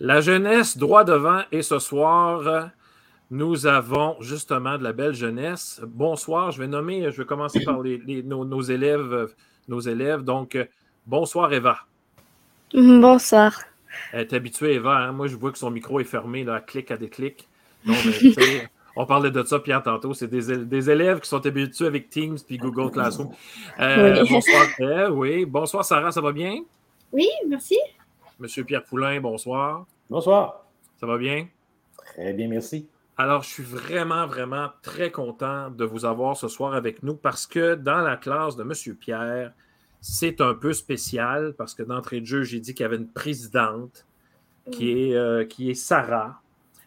La jeunesse droit devant et ce soir nous avons justement de la belle jeunesse. Bonsoir, je vais nommer, je vais commencer par nos, élèves, nos élèves. Donc, bonsoir Eva. Bonsoir. Elle est habituée, Eva. Hein? Moi, je vois que son micro est fermé, là, à clic, à des clics. Ben, on parlait de ça, Pierre, tantôt. C'est des, élèves qui sont habitués avec Teams puis Google Classroom. Euh, bonsoir, oui. Bonsoir, Sarah, ça va bien? Oui, merci. Monsieur Pierre Poulain, bonsoir. Bonsoir. Ça va bien? Très bien, merci. Alors, je suis vraiment, vraiment très content de vous avoir ce soir avec nous parce que dans la classe de M. Pierre, c'est un peu spécial parce que d'entrée de jeu, j'ai dit qu'il y avait une présidente qui est, euh, qui est Sarah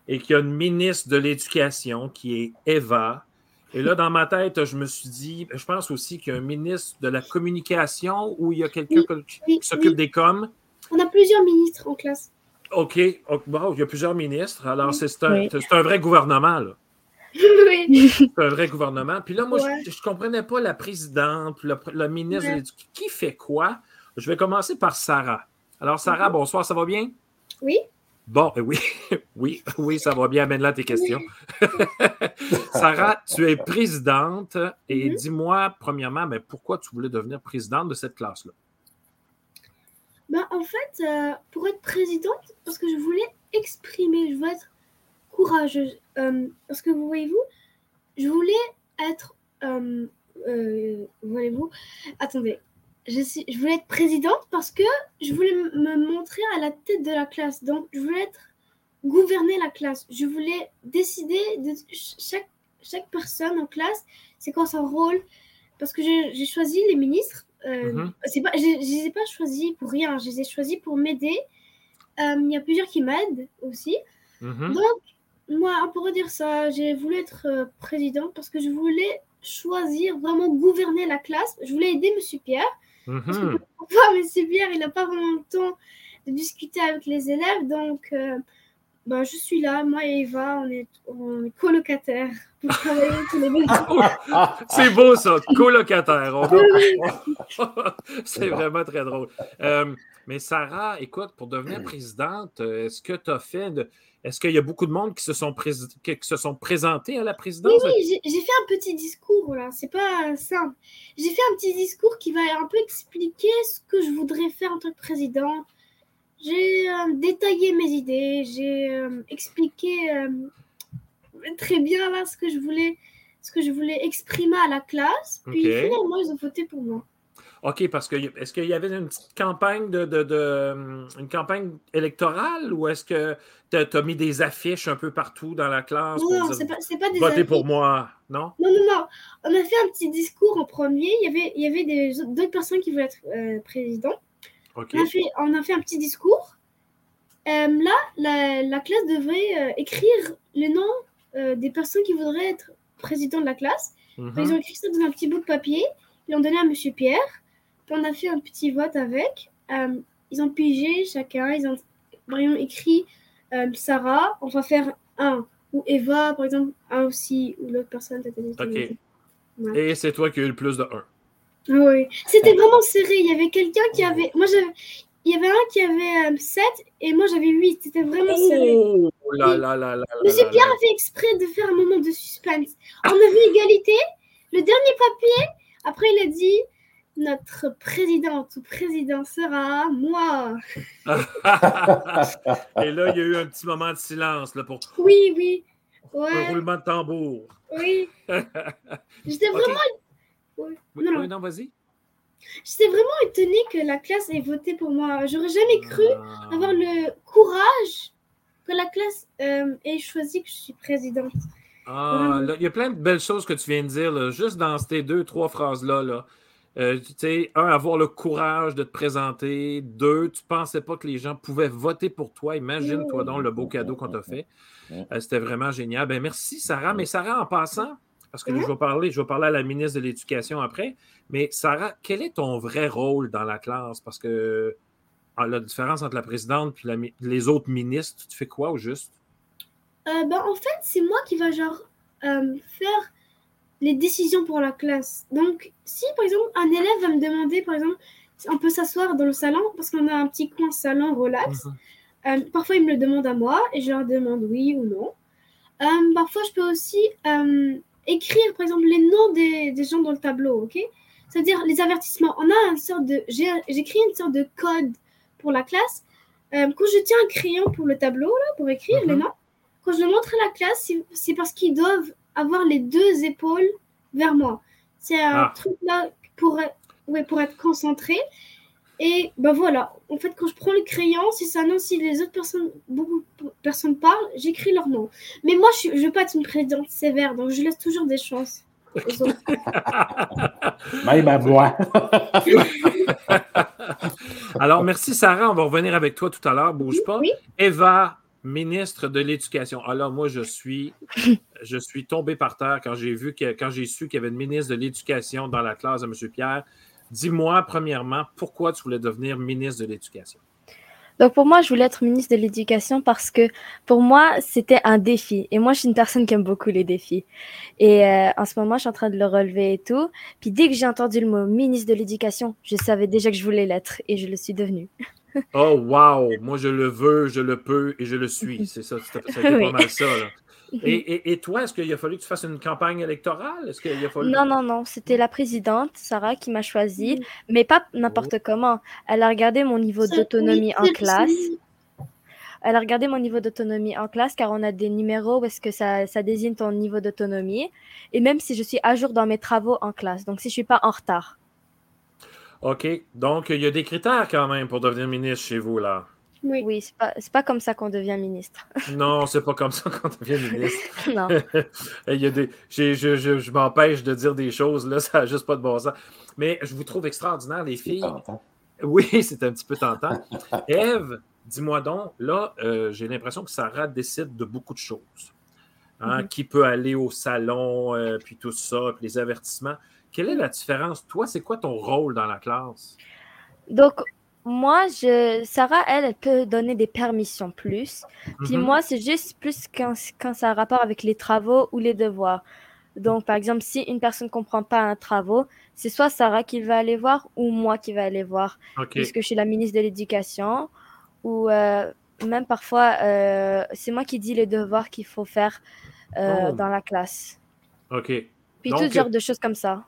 et qu'il y a une ministre de l'Éducation qui est Eva. Et là, dans ma tête, je me suis dit, je pense aussi qu'il y a un ministre de la communication ou il y a quelqu'un qui s'occupe des coms. On a plusieurs ministres en classe. OK. Bon, il y a plusieurs ministres. Alors, c'est un, un, vrai gouvernement, là. Oui. C'est un vrai gouvernement. Puis là, moi, je ne comprenais pas la présidente, le, ministre de l'Éducation. Qui fait quoi? Je vais commencer par Sarah. Alors, Sarah, mhm. bonsoir, ça va bien? Oui. Bon, oui, oui, oui, ça va bien. Amène là tes questions. Sarah, tu es présidente et mhm. dis-moi, premièrement, mais pourquoi tu voulais devenir présidente de cette classe-là? Bah, en fait, euh, pour être présidente, parce que je voulais exprimer, je voulais être courageuse. Euh, parce que vous voyez-vous, je voulais être. Euh, voyez-vous Attendez. Je, je voulais être présidente parce que je voulais me montrer à la tête de la classe. Donc, je voulais être gouverner la classe. Je voulais décider de chaque, chaque personne en classe, c'est quoi son rôle? Parce que j'ai choisi les ministres euh, mhm. pas, je ne les ai pas choisis pour rien, je les ai choisis pour m'aider. Euh, il y a plusieurs qui m'aident aussi. Mhm. Donc, moi, pourrait dire ça, j'ai voulu être euh, présidente parce que je voulais choisir, vraiment gouverner la classe. Je voulais aider Monsieur Pierre. Mm Parce que M. Pierre, il n'a pas vraiment le temps de discuter avec les élèves. Donc, ben, je suis là, moi et Eva, on est, on est colocataires pour travailler tous les deux. C'est beau ça, colocataire. C'est vraiment très drôle. Euh, mais Sarah, écoute, pour devenir présidente, euh, est-ce que tu as fait de. Est-ce qu'il y a beaucoup de monde qui se sont, prés- qui se sont présentés à la Oui, présidence? oui, j'ai j'ai fait un petit discours là, c'est pas simple. J'ai fait un petit discours qui va un peu expliquer ce que je voudrais faire en tant que président. J'ai euh, détaillé mes idées, j'ai euh, expliqué euh, très bien là ce que je voulais, ce que je voulais exprimer à la classe. Puis finalement, ils ont voté pour moi. OK, parce que est-ce qu'il y avait une petite campagne de, de- de, une campagne électorale ou est-ce que tu as, mis des affiches un peu partout dans la classe Non, non, c'est pas, pas des votez pour moi? Non? Non, non, non. On a fait un petit discours en premier. Il y avait, il y avait d'autres personnes qui voulaient être président. On a, fait, on a fait un petit discours. Euh, là, la, la classe devrait euh, écrire les noms euh, des personnes qui voudraient être président de la classe. Mhm. Ils ont écrit ça dans un petit bout de papier. Ils l'ont donné à Monsieur Pierre. Puis on a fait un petit vote avec. Euh, ils ont pigé chacun. Ils ont, écrit euh, Sarah. On va faire un. Ou Eva, par exemple, un aussi. Ou l'autre personne. OK. Et c'est toi qui as eu le plus de 1. Oui, c'était vraiment serré. Il y avait quelqu'un qui avait. Moi, j'avais. Il y avait un qui avait 7 et moi j'avais 8. C'était vraiment serré. Oh là là là là là Monsieur Pierre a fait exprès de faire un moment de suspense. On avait égalité. Le dernier papier, après il a dit Notre présidente ou président sera moi. Et là, il y a eu un petit moment de silence là, pour Oui, oui. un Ouais, roulement de tambour. oui. J'étais vraiment, Oui, Non, non. oui, non, vas-y. j'étais vraiment étonnée que la classe ait voté pour moi. J'aurais jamais cru Ah. avoir le courage que la classe euh, ait choisi que je suis présidente. Ah, là, il y a plein de belles choses que tu viens de dire, là, juste dans ces deux, trois phrases-là. Là. Euh, tu sais, un, avoir le courage de te présenter. Deux, tu pensais pas que les gens pouvaient voter pour toi. Imagine-toi donc le beau cadeau qu'on t'a fait. Euh, C'était vraiment génial. Ben, merci, Sarah. Mais Sarah, en passant, parce que là, je vais parler, je vais parler à la ministre de l'Éducation après. Mais Sarah, quel est ton vrai rôle dans la classe? Parce que ah, la différence entre la présidente et les autres ministres, tu fais quoi au juste? Euh, bah, en fait, c'est moi qui va genre euh, faire les décisions pour la classe. Donc, si par exemple un élève va me demander, par exemple, si on peut s'asseoir dans le salon parce qu'on a un petit coin salon relax. Mhm. Euh, parfois, ils me le demandent à moi et je leur demande oui ou non. Euh, parfois, je peux aussi euh, écrire, par exemple, les noms des, des gens dans le tableau, ok? C'est-à-dire les avertissements. On a une sorte de, j'ai- j'écris une sorte de code pour la classe. Euh, quand je tiens un crayon pour le tableau là, pour écrire les Mhm. noms, quand je le montre à la classe, c'est- parce qu'ils doivent avoir les deux épaules vers moi. C'est un Ah. truc là pour, ouais, pour être concentré. Et ben voilà, en fait, quand je prends le crayon, si ça non, si les autres personnes, beaucoup de personnes parlent, j'écris leur nom. Mais moi, je, je veux pas être une présidente sévère, donc je laisse toujours des chances. aux autres. Même à moi. Alors, merci Sarah. On va revenir avec toi tout à l'heure. Bouge pas. Oui. Eva, ministre de l'Éducation. Alors, moi, je suis, je suis tombé par terre quand j'ai vu que, quand j'ai su qu'il y avait une ministre de l'Éducation dans la classe de M. Pierre. Dis-moi, premièrement, pourquoi tu voulais devenir ministre de l'Éducation? Donc pour moi, je voulais être ministre de l'Éducation parce que pour moi, c'était un défi. Et moi, je suis une personne qui aime beaucoup les défis. Et euh, en ce moment, je suis en train de le relever et tout. Puis dès que j'ai entendu le mot ministre de l'Éducation, je savais déjà que je voulais l'être et je le suis devenue. Oh, wow! Moi, je le veux, je le peux et je le suis. C'est ça, ça a été pas mal ça. là. Et, et- et toi, est-ce qu'il a fallu que tu fasses une campagne électorale? Est-ce qu'il a fallu... Non, non, non, c'était la présidente, Sarah, qui m'a choisie, mais pas n'importe comment. Elle a regardé mon niveau d'autonomie en classe. Elle a regardé mon niveau d'autonomie en classe car on a des numéros où est-ce que ça, ça désigne ton niveau d'autonomie. Et même si je suis à jour dans mes travaux en classe, donc si je suis pas en retard. OK. Donc, il y a des critères quand même pour devenir ministre chez vous, là. Oui. Oui, c'est pas, c'est pas comme ça qu'on devient ministre. Non, c'est pas comme ça qu'on devient ministre. non. Il y a des, j'ai- je je- je m'empêche de dire des choses, là, ça n'a juste pas de bon sens. Mais je vous trouve extraordinaire, les filles. Tentant. Oui, c'est un petit peu tentant. Eve, dis-moi donc, là, euh, j'ai l'impression que Sarah décide de beaucoup de choses. Hein, Mhm. Qui peut aller au salon, euh, puis tout ça, puis les avertissements. Quelle est la différence? Toi, c'est quoi ton rôle dans la classe? Donc, moi, je, Sarah, elle, elle peut donner des permissions plus. Puis Mhm. moi, c'est juste plus quand, quand ça a rapport avec les travaux ou les devoirs. Donc, par exemple, si une personne ne comprend pas un travaux, c'est soit Sarah qui va aller voir ou moi qui va aller voir. OK. Puisque je suis la ministre de l'Éducation. Ou euh, même parfois, euh, c'est moi qui dis les devoirs qu'il faut faire euh, Oh. dans la classe. OK. Puis Donc, tout genre de choses comme ça.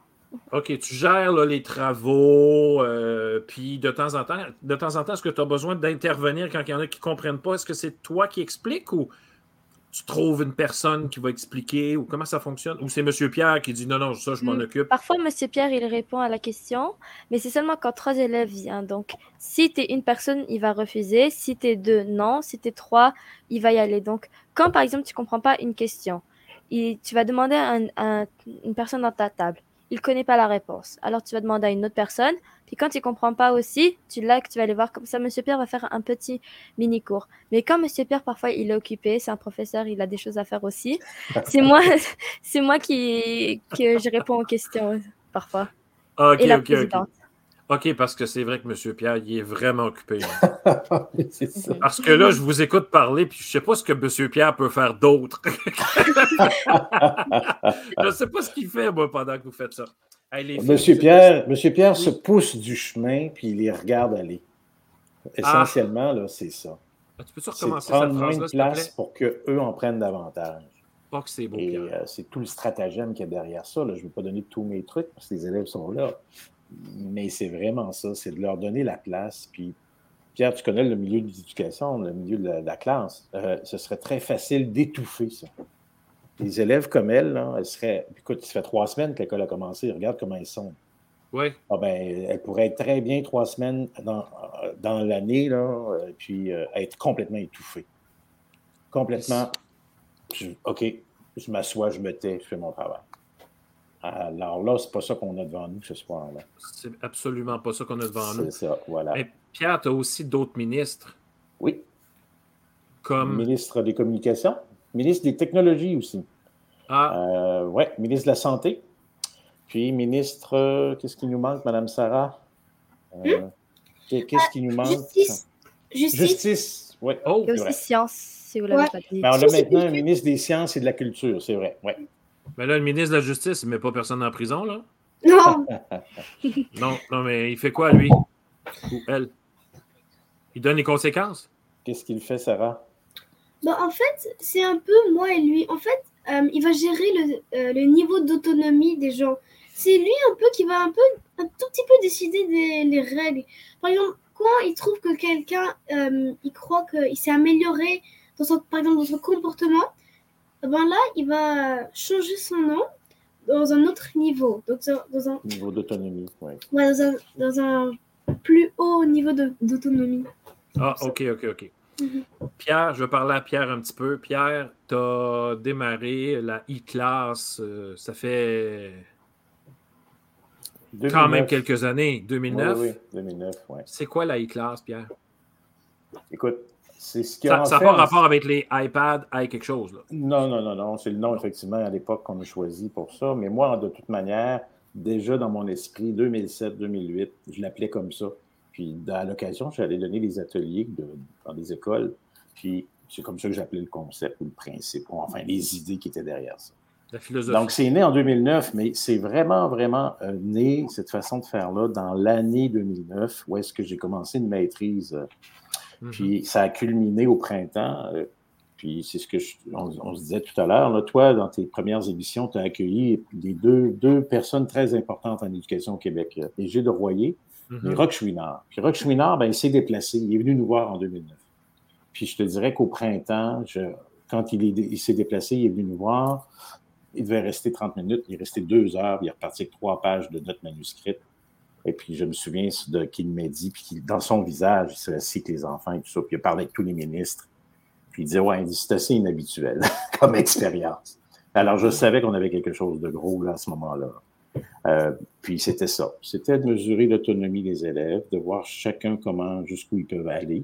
OK, tu gères là, les travaux, euh, puis de temps en temps, de temps en temps, est-ce que tu as besoin d'intervenir quand il y en a qui ne comprennent pas? Est-ce que c'est toi qui expliques ou tu trouves une personne qui va expliquer ou comment ça fonctionne? Ou c'est M. Pierre qui dit non, non, ça, je m'en Mm. occupe. Parfois, Monsieur Pierre, il répond à la question, mais c'est seulement quand trois élèves viennent. Donc, si tu es une personne, il va refuser. Si tu es deux, non. Si tu es trois, il va y aller. Donc, quand par exemple, tu comprends pas une question, tu vas demander à, un- à une personne dans ta table, il connaît pas la réponse. Alors, tu vas demander à une autre personne. Puis quand il comprend pas aussi, tu l'as que tu vas aller voir comme ça. Monsieur Pierre va faire un petit mini cours. Mais quand Monsieur Pierre parfois il est occupé, c'est un professeur, il a des choses à faire aussi. C'est moi, c'est moi qui que je réponds aux questions parfois. OK, Et la OK, OK. présidente. OK, parce que c'est vrai que M. Pierre, il est vraiment occupé. ça. Parce que là, je vous écoute parler, puis je ne sais pas ce que M. Pierre peut faire d'autre. je ne sais pas ce qu'il fait, moi, pendant que vous faites ça. Filles, Monsieur Pierre, Monsieur Pierre Oui. se pousse du chemin puis il les regarde aller. Essentiellement, là, c'est ça. Ah, Tu peux-tu recommencer cette prendre moins phrase-là, de place pour qu'eux en prennent davantage. Pas que c'est beau, Et euh, c'est tout le stratagème qu'il y a derrière ça. là. Je ne vais pas donner tous mes trucs parce que les élèves sont là. Mais c'est vraiment ça, c'est de leur donner la place. Puis, Pierre, tu connais le milieu de l'éducation, le milieu de la, de la classe. Euh, ce serait très facile d'étouffer ça. Les élèves comme elle, là, elles seraient. Écoute, ça fait trois semaines que l'école a commencé. Regarde comment ils sont. Oui. Ah ben, elle pourrait être très bien trois semaines dans, dans l'année, là, euh, puis euh, être complètement étouffée. Complètement. je- OK, je m'assois, je me tais, je fais mon travail. Alors là, c'est pas ça qu'on a devant nous ce soir-là. C'est absolument pas ça qu'on a devant nous. C'est ça, voilà. Mais Pierre, tu as aussi d'autres ministres, Oui, comme. ministre des Communications, ministre des Technologies aussi. Ah, Euh, oui, ministre de la Santé. Puis ministre, euh, qu'est-ce qui nous manque, Madame Sarah? Euh, Qu'est-ce qui nous manque? Justice. Justice. Justice, oui. oh, Il y a c'est vrai. aussi science, si vous l'avez Ouais. pas dit. Ben, on a maintenant un culture. ministre des Sciences et de la Culture, c'est vrai. Ouais. Mais là, le ministre de la Justice, il met pas personne en prison, là? Non, Non, non, mais il fait quoi, lui? Ou elle? Il donne les conséquences? Qu'est-ce qu'il fait, Sarah? Bah, en fait, c'est un peu moi et lui. En fait, euh, il va gérer le, euh, le niveau d'autonomie des gens. C'est lui un peu qui va un peu, un tout petit peu décider des les règles. Par exemple, quand il trouve que quelqu'un, euh, il croit qu'il s'est amélioré dans son, par exemple, dans son comportement, ben là, il va changer son nom dans un autre niveau. Donc, dans un, Niveau d'autonomie, oui. ouais, dans un, dans un plus haut niveau de- d'autonomie. Ah, OK, OK, OK. Mhm. Pierre, je vais parler à Pierre un petit peu. Pierre, tu as démarré la e-class, euh, ça fait quand même 2009. quelques années, Oui, 2009. oui, 2009, oui. C'est quoi la e-class, Pierre? Écoute, c'est ce qui Ça n'a pas rapport avec les iPads, i quelque chose. Là. Non, non, non, non. C'est le nom, effectivement, à l'époque qu'on a choisi pour ça. Mais moi, de toute manière, déjà dans mon esprit, 2007-2008, je l'appelais comme ça. Puis, à l'occasion, j'allais donner des ateliers de- dans des écoles. Puis, c'est comme ça que j'appelais le concept ou le principe, ou enfin, les idées qui étaient derrière ça. La philosophie. Donc, c'est né en 2009, mais c'est vraiment, vraiment euh, né, cette façon de faire-là, dans l'année 2009, où est-ce que j'ai commencé une maîtrise. euh, Mhm. puis ça a culminé au printemps. euh, puis c'est ce que je- on, on se disait tout à l'heure. Toi, dans tes premières émissions, tu as accueilli les deux, deux personnes très importantes en éducation au Québec. euh, Léger de Royer Mhm. et Roch Chouinard. Puis Roch Chouinard, ben, il s'est déplacé. Il est venu nous voir en 2009. Puis je te dirais qu'au printemps, je- quand il, est- il s'est déplacé, il est venu nous voir. Il devait rester 30 minutes. Il est resté deux heures. Il est reparti avec trois pages de notes manuscrites. Et puis, je me souviens de qu'il m'a dit, puis qu'il- dans son visage, il assis avec les enfants et tout ça, puis il a parlé avec tous les ministres. Puis il disait, ouais, c'est assez inhabituel comme expérience. Alors, je savais qu'on avait quelque chose de gros là, à ce moment-là. Euh, puis c'était ça. C'était de mesurer l'autonomie des élèves, de voir chacun comment, jusqu'où ils peuvent aller,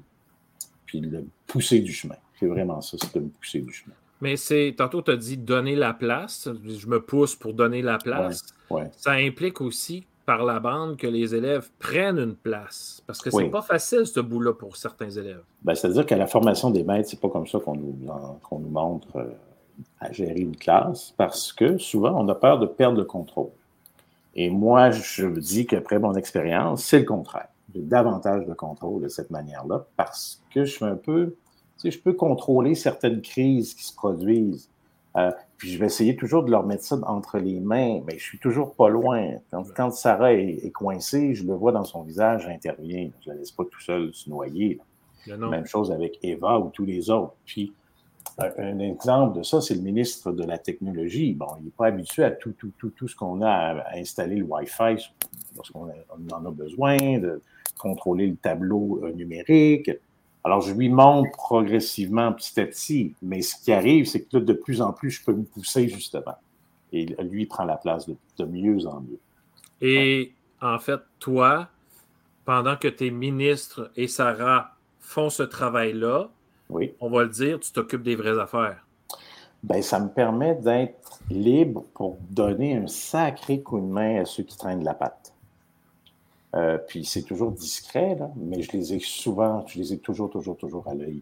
puis de pousser du chemin. C'est vraiment ça, c'est de me pousser du chemin. Mais c'est tantôt, tu as dit donner la place. Je me pousse pour donner la place. Ouais. Ça implique aussi, par la bande que les élèves prennent une place? Parce que c'est Oui. pas facile, ce bout-là, pour certains élèves. Ben, C'est-à-dire qu'à la formation des maîtres, c'est pas comme ça qu'on nous, montre euh, à gérer une classe, parce que souvent, on a peur de perdre le contrôle. Et moi, je me dis qu'après mon expérience, c'est le contraire. J'ai davantage de contrôle de cette manière-là, parce que je suis un peu, tu sais, je peux contrôler certaines crises qui se produisent. Euh, puis je vais essayer toujours de leur mettre ça entre les mains, mais je suis toujours pas loin. Quand, quand Sarah est, est coincée, je le vois dans son visage, j'interviens. Je la laisse pas tout seul se noyer. Même chose avec Eva ou tous les autres. Puis, un, un exemple de ça, c'est le ministre de la Technologie. Bon, il n'est pas habitué à tout, tout, tout, tout ce qu'on a à, à installer le Wi-Fi lorsqu'on en a besoin, de contrôler le tableau euh, numérique. Alors, je lui montre progressivement, petit à petit. Mais ce qui arrive, c'est que là, de plus en plus, je peux me pousser, justement. Et lui prend la place de, de mieux en mieux. Et en fait, toi, pendant que tes ministres et Sarah font ce travail-là, Oui. on va le dire, tu t'occupes des vraies affaires. Ben, ça me permet d'être libre pour donner un sacré coup de main à ceux qui traînent la patte. Euh, puis c'est toujours discret, là, mais je les ai souvent, je les ai toujours, toujours, toujours à l'œil.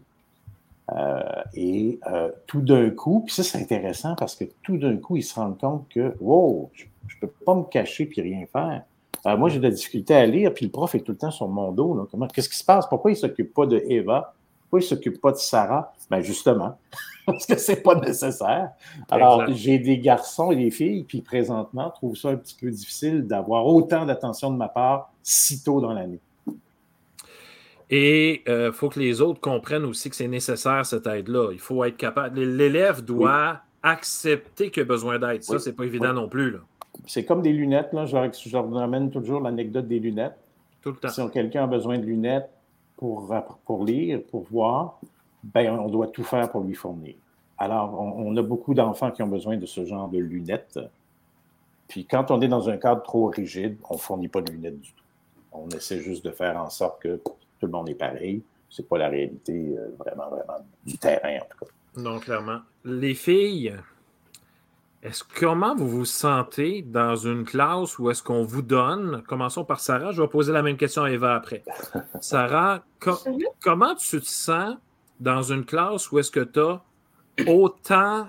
Euh, et euh, tout d'un coup, puis ça c'est intéressant parce que tout d'un coup, ils se rendent compte que, wow, je ne peux pas me cacher puis rien faire. Euh, moi, j'ai de la difficulté à lire, puis le prof est tout le temps sur mon dos. là. Comment, qu'est-ce qui se passe? Pourquoi il ne s'occupe pas de Eva? Pourquoi il ne s'occupe pas de Sarah? Ben justement, parce que c'est pas nécessaire. Alors, j'ai des garçons et des filles qui, présentement, trouvent ça un petit peu difficile d'avoir autant d'attention de ma part si tôt dans l'année. Et il faut que les autres comprennent aussi que c'est nécessaire, cette aide-là. Il faut être capable. L'élève doit accepter qu'il a besoin d'aide. Ça, Oui. c'est pas évident Oui. non plus. C'est comme des lunettes, là. Je leur, je leur ramène toujours l'anecdote des lunettes. Tout le temps. Si quelqu'un a besoin de lunettes pour, lire, pour voir, ben, on doit tout faire pour lui fournir. Alors, on, on a beaucoup d'enfants qui ont besoin de ce genre de lunettes. Puis quand on est dans un cadre trop rigide, on ne fournit pas de lunettes du tout. On essaie juste de faire en sorte que tout le monde est pareil. C'est pas la réalité euh, vraiment, vraiment du terrain, en tout cas. Non, clairement. Les filles, est-ce comment vous vous sentez dans une classe où est-ce qu'on vous donne, commençons par Sarah, je vais poser la même question à Eva après. Sarah, co- Mhm. comment tu te sens dans une classe où est-ce que tu as autant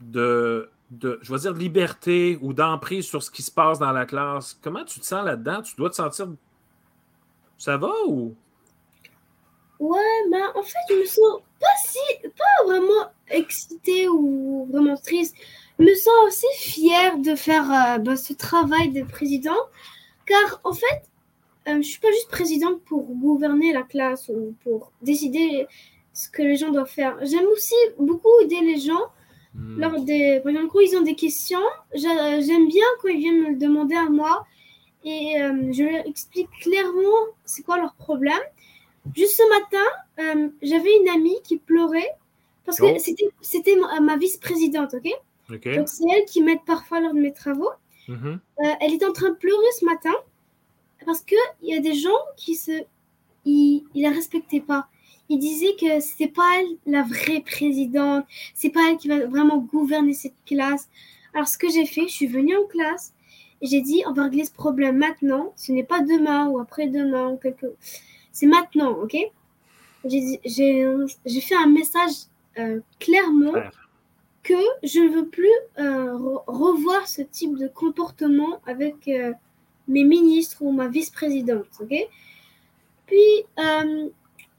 de, de, je vais dire, liberté ou d'emprise sur ce qui se passe dans la classe? Comment tu te sens là-dedans? Tu dois te sentir... Ça va ou... Ouais, ben en fait, je me sens pas si, pas vraiment excitée ou vraiment triste. Me sens aussi fière de faire euh, ben, ce travail de président, car en fait, euh, je suis pas juste présidente pour gouverner la classe ou pour décider ce que les gens doivent faire. J'aime aussi beaucoup aider les gens Hmm. lors des, par exemple, quand ils ont des questions. j'a- J'aime bien quand ils viennent me le demander à moi et euh, je leur explique clairement c'est quoi leur problème. Juste ce matin, euh, j'avais une amie qui pleurait parce que Oh. c'était ma, ma vice-présidente, ok? Donc c'est elle qui m'aide parfois lors de mes travaux. Mhm. Euh, elle était en train de pleurer ce matin parce que il y a des gens qui se, ils, ils la respectaient pas. Ils disaient que c'était pas elle la vraie présidente, c'est pas elle qui va vraiment gouverner cette classe. Alors ce que j'ai fait, je suis venue en classe et j'ai dit on va régler ce problème maintenant. Ce n'est pas demain ou après-demain ou quelque. C'est maintenant, ok? J'ai fait un message euh, clairement Clair. que je ne veux plus euh, re- revoir ce type de comportement avec euh, mes ministres ou ma vice-présidente, ok? Puis, euh,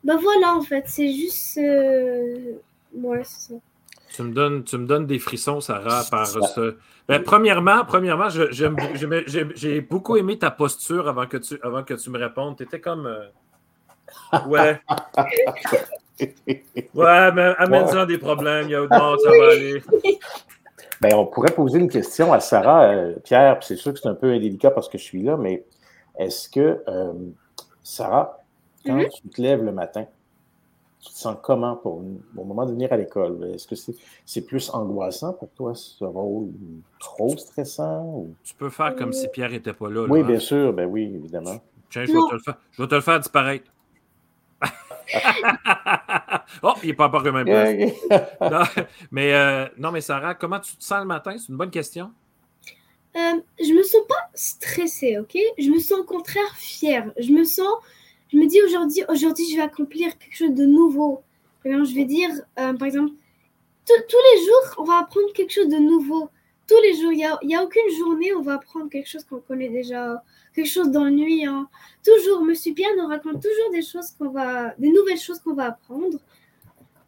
bah voilà, en fait, c'est juste... euh, Ouais, c'est ça. Tu me, donnes, tu me donnes des frissons, Sarah, par ce. Ben, premièrement, premièrement j'ai beaucoup aimé ta posture avant que tu, avant que tu me répondes. Tu étais comme. Euh, Ouais. Ouais, mais amène-en des problèmes. il y a- Non, ça va aller. Ben, on pourrait poser une question à Sarah, euh, Pierre, puis c'est sûr que c'est un peu indélicat parce que je suis là, mais est-ce que, euh, Sarah, quand Mhm. tu te lèves le matin, tu te sens comment pour, au moment de venir à l'école? Est-ce que c'est c'est plus angoissant pour toi, ce rôle, ou trop stressant? ou- Tu peux faire comme si Pierre n'était pas là. là, Oui, hein. bien sûr, ben oui, évidemment. Tiens, je vais, te le faire, je vais te le faire disparaître. oh, il n'est pas encore même place. Non, mais, euh, non, mais Sarah, comment tu te sens le matin? C'est une bonne question. euh, je me sens pas stressée, ok? Je me sens au contraire fière. Je me sens, je me dis aujourd'hui, aujourd'hui, je vais accomplir quelque chose de nouveau. je vais dire, euh, par exemple, tous les jours, on va apprendre quelque chose de nouveau. Tous les jours, il n'y a, y a aucune journée où on va apprendre quelque chose qu'on connaît déjà, quelque chose d'ennuyant. Toujours, Monsieur Pierre nous raconte toujours des choses qu'on va, des nouvelles choses qu'on va apprendre.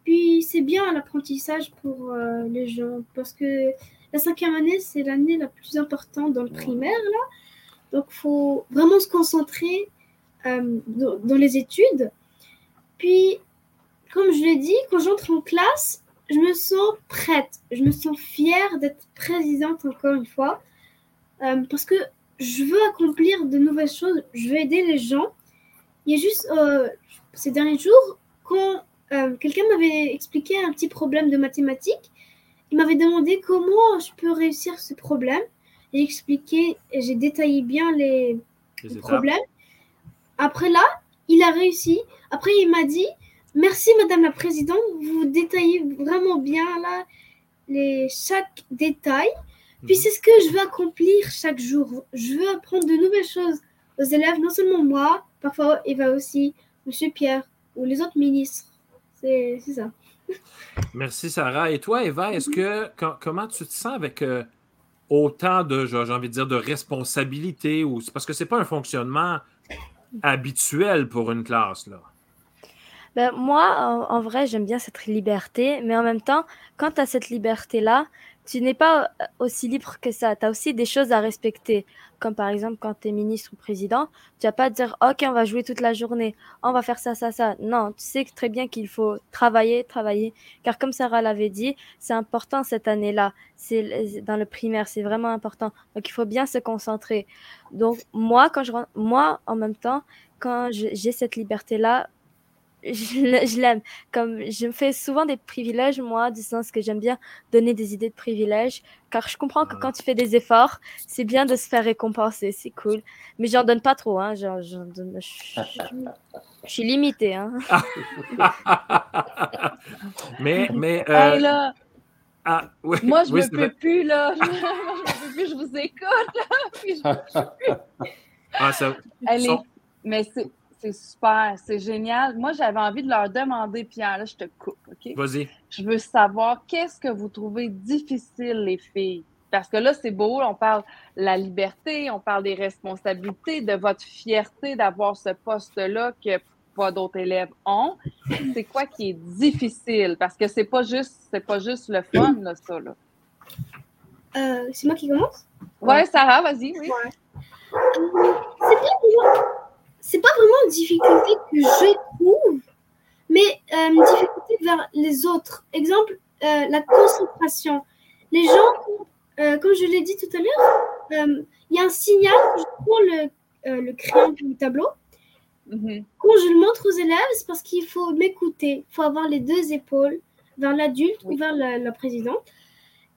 Puis c'est bien l'apprentissage pour euh, les gens parce que la cinquième année, c'est l'année la plus importante dans le primaire, là. Donc, il faut vraiment se concentrer euh, dans, les études. Puis, comme je l'ai dit, quand j'entre en classe, je me sens prête. Je me sens fière d'être présidente encore une fois. Euh, parce que je veux accomplir de nouvelles choses. Je veux aider les gens. Il y a juste euh, ces derniers jours, quand quelqu'un m'avait expliqué un petit problème de mathématiques, il m'avait demandé comment je peux réussir ce problème. J'ai expliqué, j'ai détaillé bien les, problèmes. Après là, il a réussi. Après, il m'a dit Merci, Madame la Présidente, vous détaillez vraiment bien là les, chaque détail. Puis mhm. c'est ce que je veux accomplir chaque jour. Je veux apprendre de nouvelles choses aux élèves, non seulement moi, parfois Eva aussi, Monsieur Pierre ou les autres ministres. C'est ça. Merci, Sarah. Et toi, Eva, est-ce que comment tu te sens avec euh, autant de, j'ai envie de dire, de responsabilités ou parce que c'est pas un fonctionnement habituel pour une classe là? Ben, moi, en, vrai, j'aime bien cette liberté, mais en même temps, quand tu as cette liberté-là, tu n'es pas euh, aussi libre que ça. Tu as aussi des choses à respecter. Comme par exemple, quand tu es ministre ou président, tu vas pas dire OK, on va jouer toute la journée, on va faire ça, ça, ça. Non, tu sais très bien qu'il faut travailler, travailler. Car comme Sarah l'avait dit, c'est important cette année-là. C'est dans le primaire, c'est vraiment important. Donc il faut bien se concentrer. Donc moi, quand je moi, en même temps, quand j'ai cette liberté-là, je l'aime. Comme je me fais souvent des privilèges, moi, du sens que j'aime bien donner des idées de privilèges, car je comprends que quand tu fais des efforts, c'est bien de se faire récompenser, c'est cool. Mais j'en donne pas trop, hein. Genre, donne, je, suis limitée, hein. mais, mais. Euh... là. Ah, moi, je ne peux plus, là. je peux plus, je vous écoute, là. ah, ça. Allez, mais c'est c'est super, c'est génial. Moi, j'avais envie de leur demander, Pierre, là, je te coupe, OK? Vas-y. Je veux savoir qu'est-ce que vous trouvez difficile, les filles? Parce que là, c'est beau, on parle de la liberté, on parle des responsabilités, de votre fierté d'avoir ce poste-là que pas d'autres élèves ont. C'est quoi qui est difficile? Parce que c'est pas juste, c'est pas juste le fun, là, ça, là. Euh, c'est moi qui commence? Ouais, Sarah, vas-y, oui. Ouais. C'est bien c'est pas vraiment une difficulté que je trouve, mais euh, une difficulté vers les autres. Exemple, euh, la concentration. Les gens, euh, comme je l'ai dit tout à l'heure, il y a un signal je prends le, le crayon du tableau. Mm-hmm. Quand je le montre aux élèves, c'est parce qu'il faut m'écouter. Il faut avoir les deux épaules vers l'adulte ou vers la, présidente.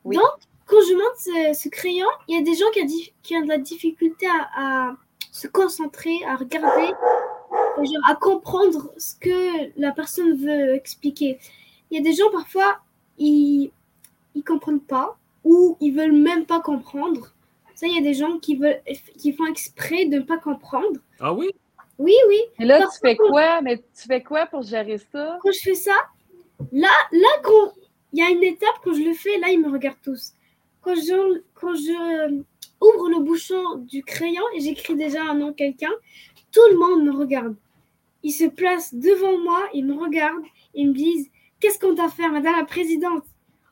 Donc, quand je montre ce, crayon, il y a des gens qui, ont, qui ont de la difficulté à se concentrer, à regarder, à comprendre ce que la personne veut expliquer. Il y a des gens parfois, ils ne comprennent pas ou ils veulent même pas comprendre. Ça, il y a des gens qui veulent, qui font exprès de ne pas comprendre. Ah oui? Oui, oui. Et là, tu fais quoi? Mais tu fais quoi pour gérer ça? Quand je fais ça, là, là, quand il y a une étape, quand je le fais, là, ils me regardent tous. Quand je, quand je ouvre le bouchon du crayon et j'écris déjà un nom quelqu'un. Tout le monde me regarde. Ils se placent devant moi, ils me regardent, ils me disent Qu'est-ce qu'on doit faire, Madame la Présidente?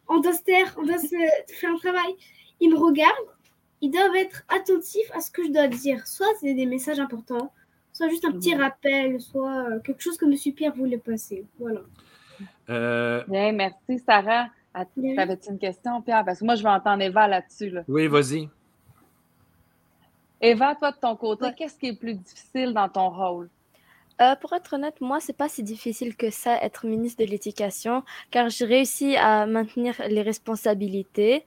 On doit se taire, on doit se faire un travail. Ils me regardent, ils doivent être attentifs à ce que je dois dire. Soit c'est des messages importants, soit juste un petit rappel, soit euh, quelque chose que M. Pierre voulait passer. Voilà. Euh... Bien, merci, Sarah. T'avais-tu une question, Pierre? Parce que moi, je vais entendre Eva là-dessus. Oui, vas-y. Eva, toi, de ton côté, qu'est-ce qui est plus difficile dans ton rôle? Euh, pour être honnête, moi, c'est pas si difficile que ça être ministre de l'Éducation, car j'ai réussi à maintenir les responsabilités.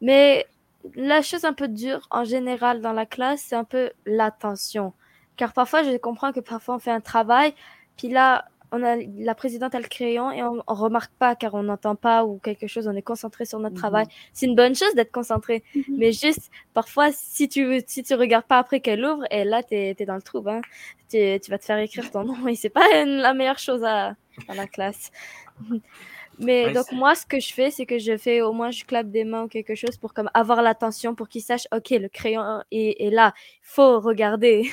Mais la chose un peu dure en général dans la classe, c'est un peu l'attention. Car parfois, je comprends que parfois on fait un travail, puis là, on a la présidente a le crayon et on, on remarque pas car on n'entend pas ou quelque chose, on est concentré sur notre Mhm. travail. C'est une bonne chose d'être concentré, Mhm. mais juste parfois si tu si tu regardes pas après qu'elle ouvre, et là tu es, dans le trou, hein. Tu, tu vas te faire écrire ton nom et c'est pas une- la meilleure chose à, à la classe. Mais Ouais, donc moi ce que je fais c'est que je fais au moins je clappe des mains ou quelque chose pour comme avoir l'attention pour qu'ils sachent OK le crayon est, est là, faut regarder.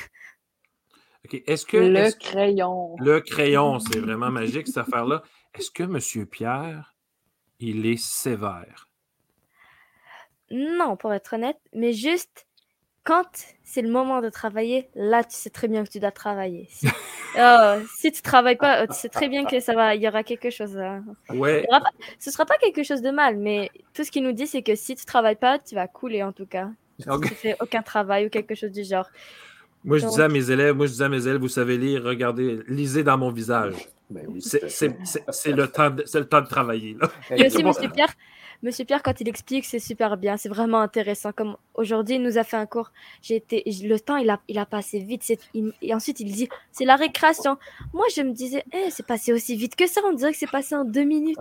OK. Est-ce que Le est-ce- crayon. le crayon, c'est vraiment magique cette affaire-là. Est-ce que M. Pierre, il est sévère? Non, pour être honnête, mais juste quand c'est le moment de travailler, là, tu sais très bien que tu dois travailler. Si, Oh, si tu travailles pas, euh, tu sais très bien que ça va, il y aura quelque chose. hein. Ouais. Pas- ce sera pas quelque chose de mal, mais tout ce qu'il nous dit, c'est que si tu travailles pas, tu vas couler en tout cas. Si OK. tu fais aucun travail ou quelque chose du genre. Moi, je disais à mes élèves, moi, je disais à mes élèves, vous savez lire, regardez, lisez dans mon visage. Ben oui, C'est le, temps de- c'est le temps de travailler. Là. Et aussi. Monsieur Pierre, Monsieur Pierre, quand il explique, c'est super bien, c'est vraiment intéressant. Comme aujourd'hui, il nous a fait un cours, j'ai été, le temps, il a, il a passé vite. il- et ensuite, il dit, c'est la récréation. Moi, je me disais, Eh, c'est passé aussi vite que ça. On dirait que c'est passé en deux minutes.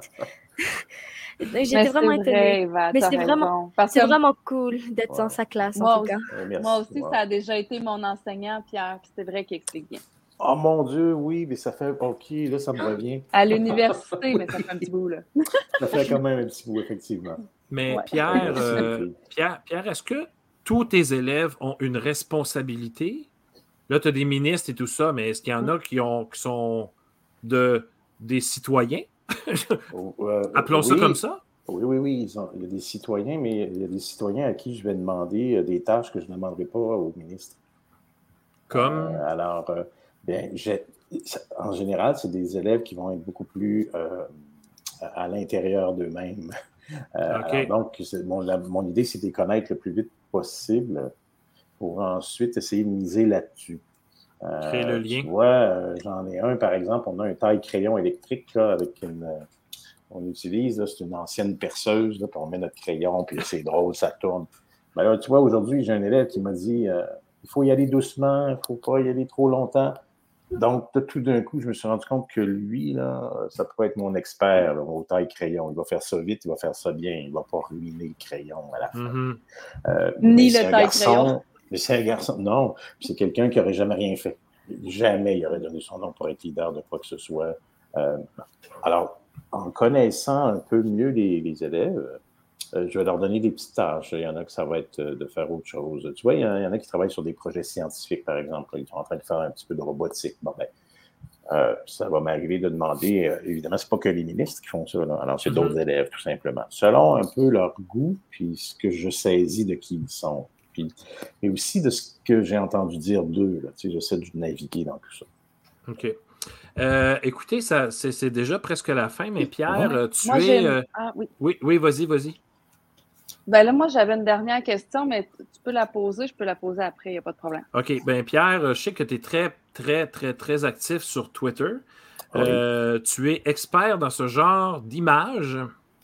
J'étais c'est vraiment étonnée. vrai, Eva, Mais t'as c'est vraiment- que cool d'être dans sa classe, Moi en tout cas. Merci. moi aussi, Wow. ça a déjà été mon enseignant, Pierre, puis c'est vrai qu'il explique bien. Oh mon Dieu, oui, mais ça fait. OK, là, ça me revient. À l'université, mais ça fait un petit bout, là. Ça fait quand même un petit bout, effectivement. Mais Ouais. Pierre, euh. Pierre, Pierre est-ce que tous tes élèves ont une responsabilité? Là, tu as des ministres et tout ça, mais est-ce qu'il y en a qui, ont, qui sont de, des citoyens? Euh, Appelons ça comme ça. Oui, oui, oui. ils ont- il y a des citoyens, mais il y a des citoyens à qui je vais demander euh, des tâches que je ne demanderai pas au ministre. Comme? Euh, alors, euh, bien, en général, c'est des élèves qui vont être beaucoup plus à l'intérieur d'eux-mêmes. Donc, c'est- mon, la- mon idée, c'est de les connaître le plus vite possible pour ensuite essayer de miser là-dessus. Euh, Créer le lien. Tu vois, euh, j'en ai un, par exemple, on a un taille crayon électrique là, avec une. euh, on utilise, c'est une ancienne perceuse, là, puis on met notre crayon, puis c'est drôle, ça tourne. Ben là, tu vois, aujourd'hui, j'ai un élève qui m'a dit euh, il faut y aller doucement, il ne faut pas y aller trop longtemps. Donc, tout- d'un coup, je me suis rendu compte que lui, là, ça pourrait être mon expert là, au taille crayon. Il va faire ça vite, il va faire ça bien, il ne va pas ruiner le crayon à la fin. Mhm. Euh, Ni mais le taille crayon. Mais c'est un garçon. Non, c'est quelqu'un qui n'aurait jamais rien fait. Jamais il aurait donné son nom pour être leader de quoi que ce soit. Euh, alors, en connaissant un peu mieux les, les élèves, euh, je vais leur donner des petites tâches. Il y en a que ça va être euh, de faire autre chose. Tu vois, il y en a, qui travaillent sur des projets scientifiques, par exemple. Ils sont en train de faire un petit peu de robotique. Bon, ben, euh, ça va m'arriver de demander, euh, évidemment, c'est pas que les ministres qui font ça, là. alors c'est Mhm. d'autres élèves, tout simplement. Selon un peu leur goût, puis ce que je saisis de qui ils sont, puis, et aussi de ce que j'ai entendu dire d'eux. là. Tu sais, J'essaie de naviguer dans tout ça. OK. Euh, écoutez, ça, c'est, déjà presque la fin, mais Pierre, Ouais. tu Moi, es. euh, Ah oui. Oui, oui, vas-y, vas-y. Ben là, moi, j'avais une dernière question, mais tu peux la poser, je peux la poser après, il n'y a pas de problème. OK. Ben Pierre, je sais que tu es très, très, très, très actif sur Twitter. Oui. Euh, tu es expert dans ce genre d'images.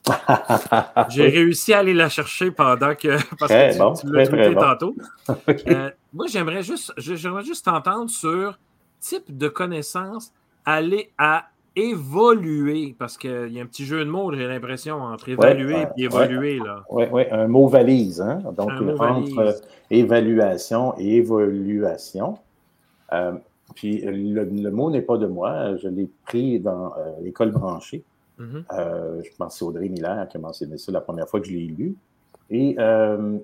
J'ai réussi à aller la chercher pendant que. Parce que tu, bon, tu l'as tweeté bon. tantôt. Euh, moi, j'aimerais juste, j'aimerais juste t'entendre sur type de connaissances aller à évoluer. Parce qu'il y a un petit jeu de mots, j'ai l'impression, entre évaluer ouais, et évoluer. Là. Oui, oui, un mot valise. Hein? Donc, Un mot valise. entre évaluation et évoluation. Euh, puis le, le mot n'est pas de moi. Je l'ai pris dans euh, l'école branchée. Mhm. Euh, je pense que c'est Audrey Miller qui a mentionné ça la première fois que je l'ai lu. Et, euh,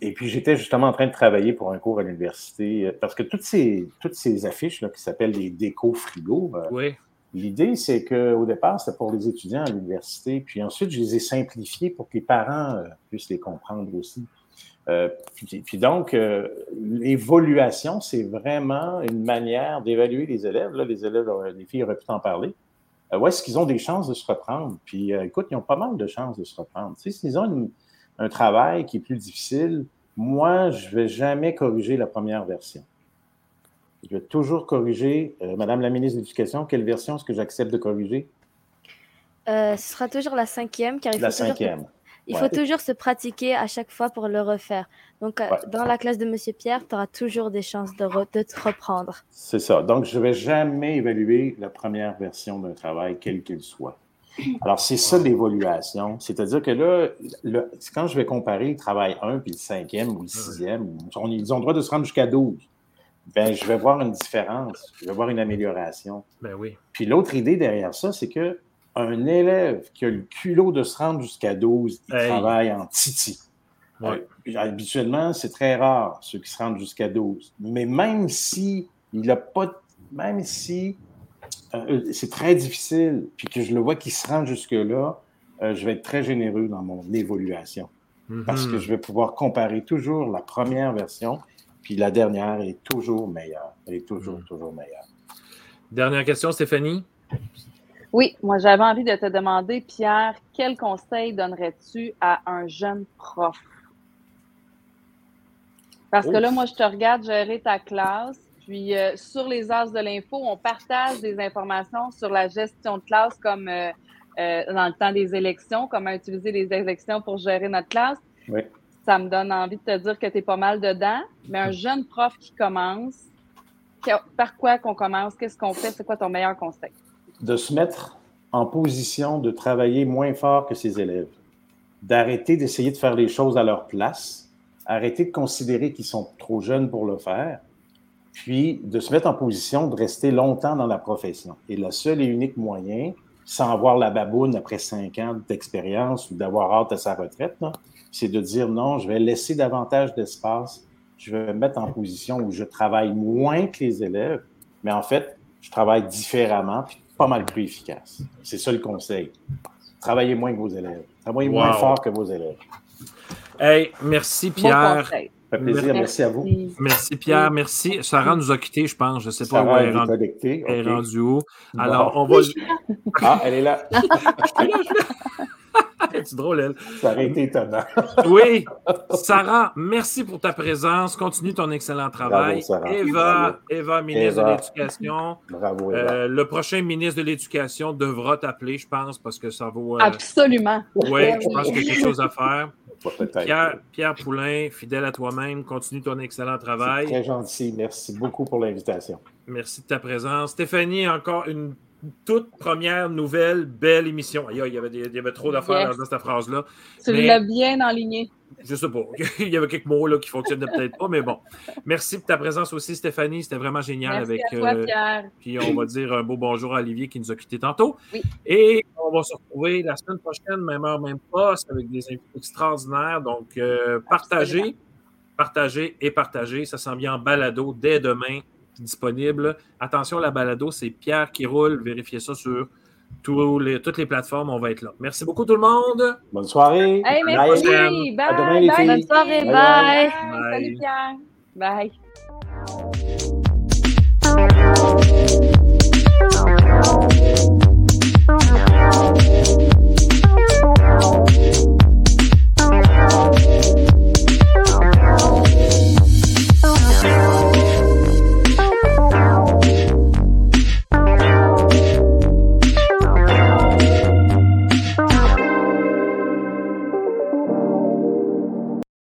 et puis, j'étais justement en train de travailler pour un cours à l'université, euh, parce que toutes ces, toutes ces affiches là, qui s'appellent les déco frigo, Oui. l'idée, c'est qu'au départ, c'était pour les étudiants à l'université, puis ensuite, je les ai simplifiées pour que les parents puissent les comprendre aussi. Euh, puis, puis donc, euh, l'évaluation, c'est vraiment une manière d'évaluer les élèves. Là, les élèves, les filles auraient pu t'en parler. Euh, où est-ce qu'ils ont des chances de se reprendre? Puis, euh, écoute, ils ont pas mal de chances de se reprendre. Tu sais, s'ils ont une- un travail qui est plus difficile, moi, je vais jamais corriger la première version. Je vais toujours corriger. euh, Madame la ministre de l'Éducation, quelle version est-ce que j'accepte de corriger? Euh, ce sera toujours la cinquième, car il La faut toujours que- cinquième. Il Ouais. faut toujours se pratiquer à chaque fois pour le refaire. Donc, euh, Ouais. dans la classe de Monsieur Pierre, tu auras toujours des chances de, re- de te reprendre. C'est ça. Donc, je ne vais jamais évaluer la première version d'un travail, quel qu'il soit. Alors, c'est ça l'évaluation. C'est-à-dire que là, le- quand je vais comparer le travail 1 puis le cinquième ou le sixième, on- ils ont le droit de se rendre jusqu'à 12. Ben, je vais voir une différence, je vais voir une amélioration. Ben oui. Puis l'autre idée derrière ça, c'est que un élève qui a le culot de se rendre jusqu'à 12, il Hey. travaille en titi. Ouais. Euh, habituellement, c'est très rare, ceux qui se rendent jusqu'à 12. Mais même si il a pas, même si euh, c'est très difficile, puis que je le vois qu'il se rend jusque-là, euh, je vais être très généreux dans mon évaluation. Parce que Mhm. je vais pouvoir comparer toujours la première version, puis la dernière est toujours meilleure. Elle est toujours, Mhm. toujours meilleure. Dernière question, Stéphanie? Oui, moi j'avais envie de te demander, Pierre, quel conseil donnerais-tu à un jeune prof? Parce que là, moi, je te regarde gérer ta classe, puis euh, sur les As de l'info, on partage des informations sur la gestion de classe comme euh, euh, dans le temps des élections, comment utiliser les élections pour gérer notre classe. Oui. Ça me donne envie de te dire que tu es pas mal dedans, mais un jeune prof qui commence, que- par quoi qu'on commence, qu'est-ce qu'on fait, c'est quoi ton meilleur conseil? De se mettre en position de travailler moins fort que ses élèves, d'arrêter d'essayer de faire les choses à leur place, arrêter de considérer qu'ils sont trop jeunes pour le faire, puis de se mettre en position de rester longtemps dans la profession. Et le seul et unique moyen, sans avoir la baboune après cinq ans d'expérience ou d'avoir hâte à sa retraite, c'est de dire non, je vais laisser davantage d'espace, je vais me mettre en position où je travaille moins que les élèves, mais en fait, je travaille différemment, pas mal plus efficace. C'est ça le conseil. Travaillez moins que vos élèves. Travaillez moins fort que vos élèves. Hey, merci Pierre. Ça fait plaisir. Merci, à vous. Merci Pierre, merci. Sarah nous a quittés, je pense. Je ne sais pas où elle est rendue. connectée. Elle est rendue où? Bon. Alors, on va. Oui, je suis là. Ah, elle est là. C'est drôle, elle. Ça aurait été étonnant. Oui, Sarah, merci pour ta présence. Continue ton excellent travail. Bravo, Sarah. Eva, Bravo. Eva, ministre Eva. de l'Éducation. Bravo, Eva. Euh, le prochain ministre de l'Éducation devra t'appeler, je pense, parce que ça vaut. euh, Absolument. oui, je pense qu'il y a quelque chose à faire. Pierre, Pierre Poulain, fidèle à toi-même, continue ton excellent travail. Très gentil. Merci beaucoup pour l'invitation. Merci de ta présence. Stéphanie, encore une toute première nouvelle, belle émission. Aïe, il, y avait des- il y avait trop d'affaires Yes. dans cette phrase-là. Tu Mais- l'as bien enligné. Je sais pas. Il y avait quelques mots là, qui ne fonctionnaient peut-être pas, mais bon. Merci pour ta présence aussi, Stéphanie. C'était vraiment génial Merci avec. à toi, euh, Pierre. puis on va dire un beau bonjour à Olivier qui nous a quittés tantôt. Oui. Et on va se retrouver la semaine prochaine, même heure, même poste, avec des invités extraordinaires. Donc, euh, partagez, partagez et partagez. Ça s'en vient en balado dès demain, disponible. Attention, la balado, c'est Pierre qui roule. Vérifiez ça sur tous les, toutes les plateformes. On va être là. Merci beaucoup, tout le monde. Bonne soirée. Hey, Bye. merci. Bye. À demain, les bye, filles. Bonne soirée, Bye bye. Bye. Salut, Pierre. Bye.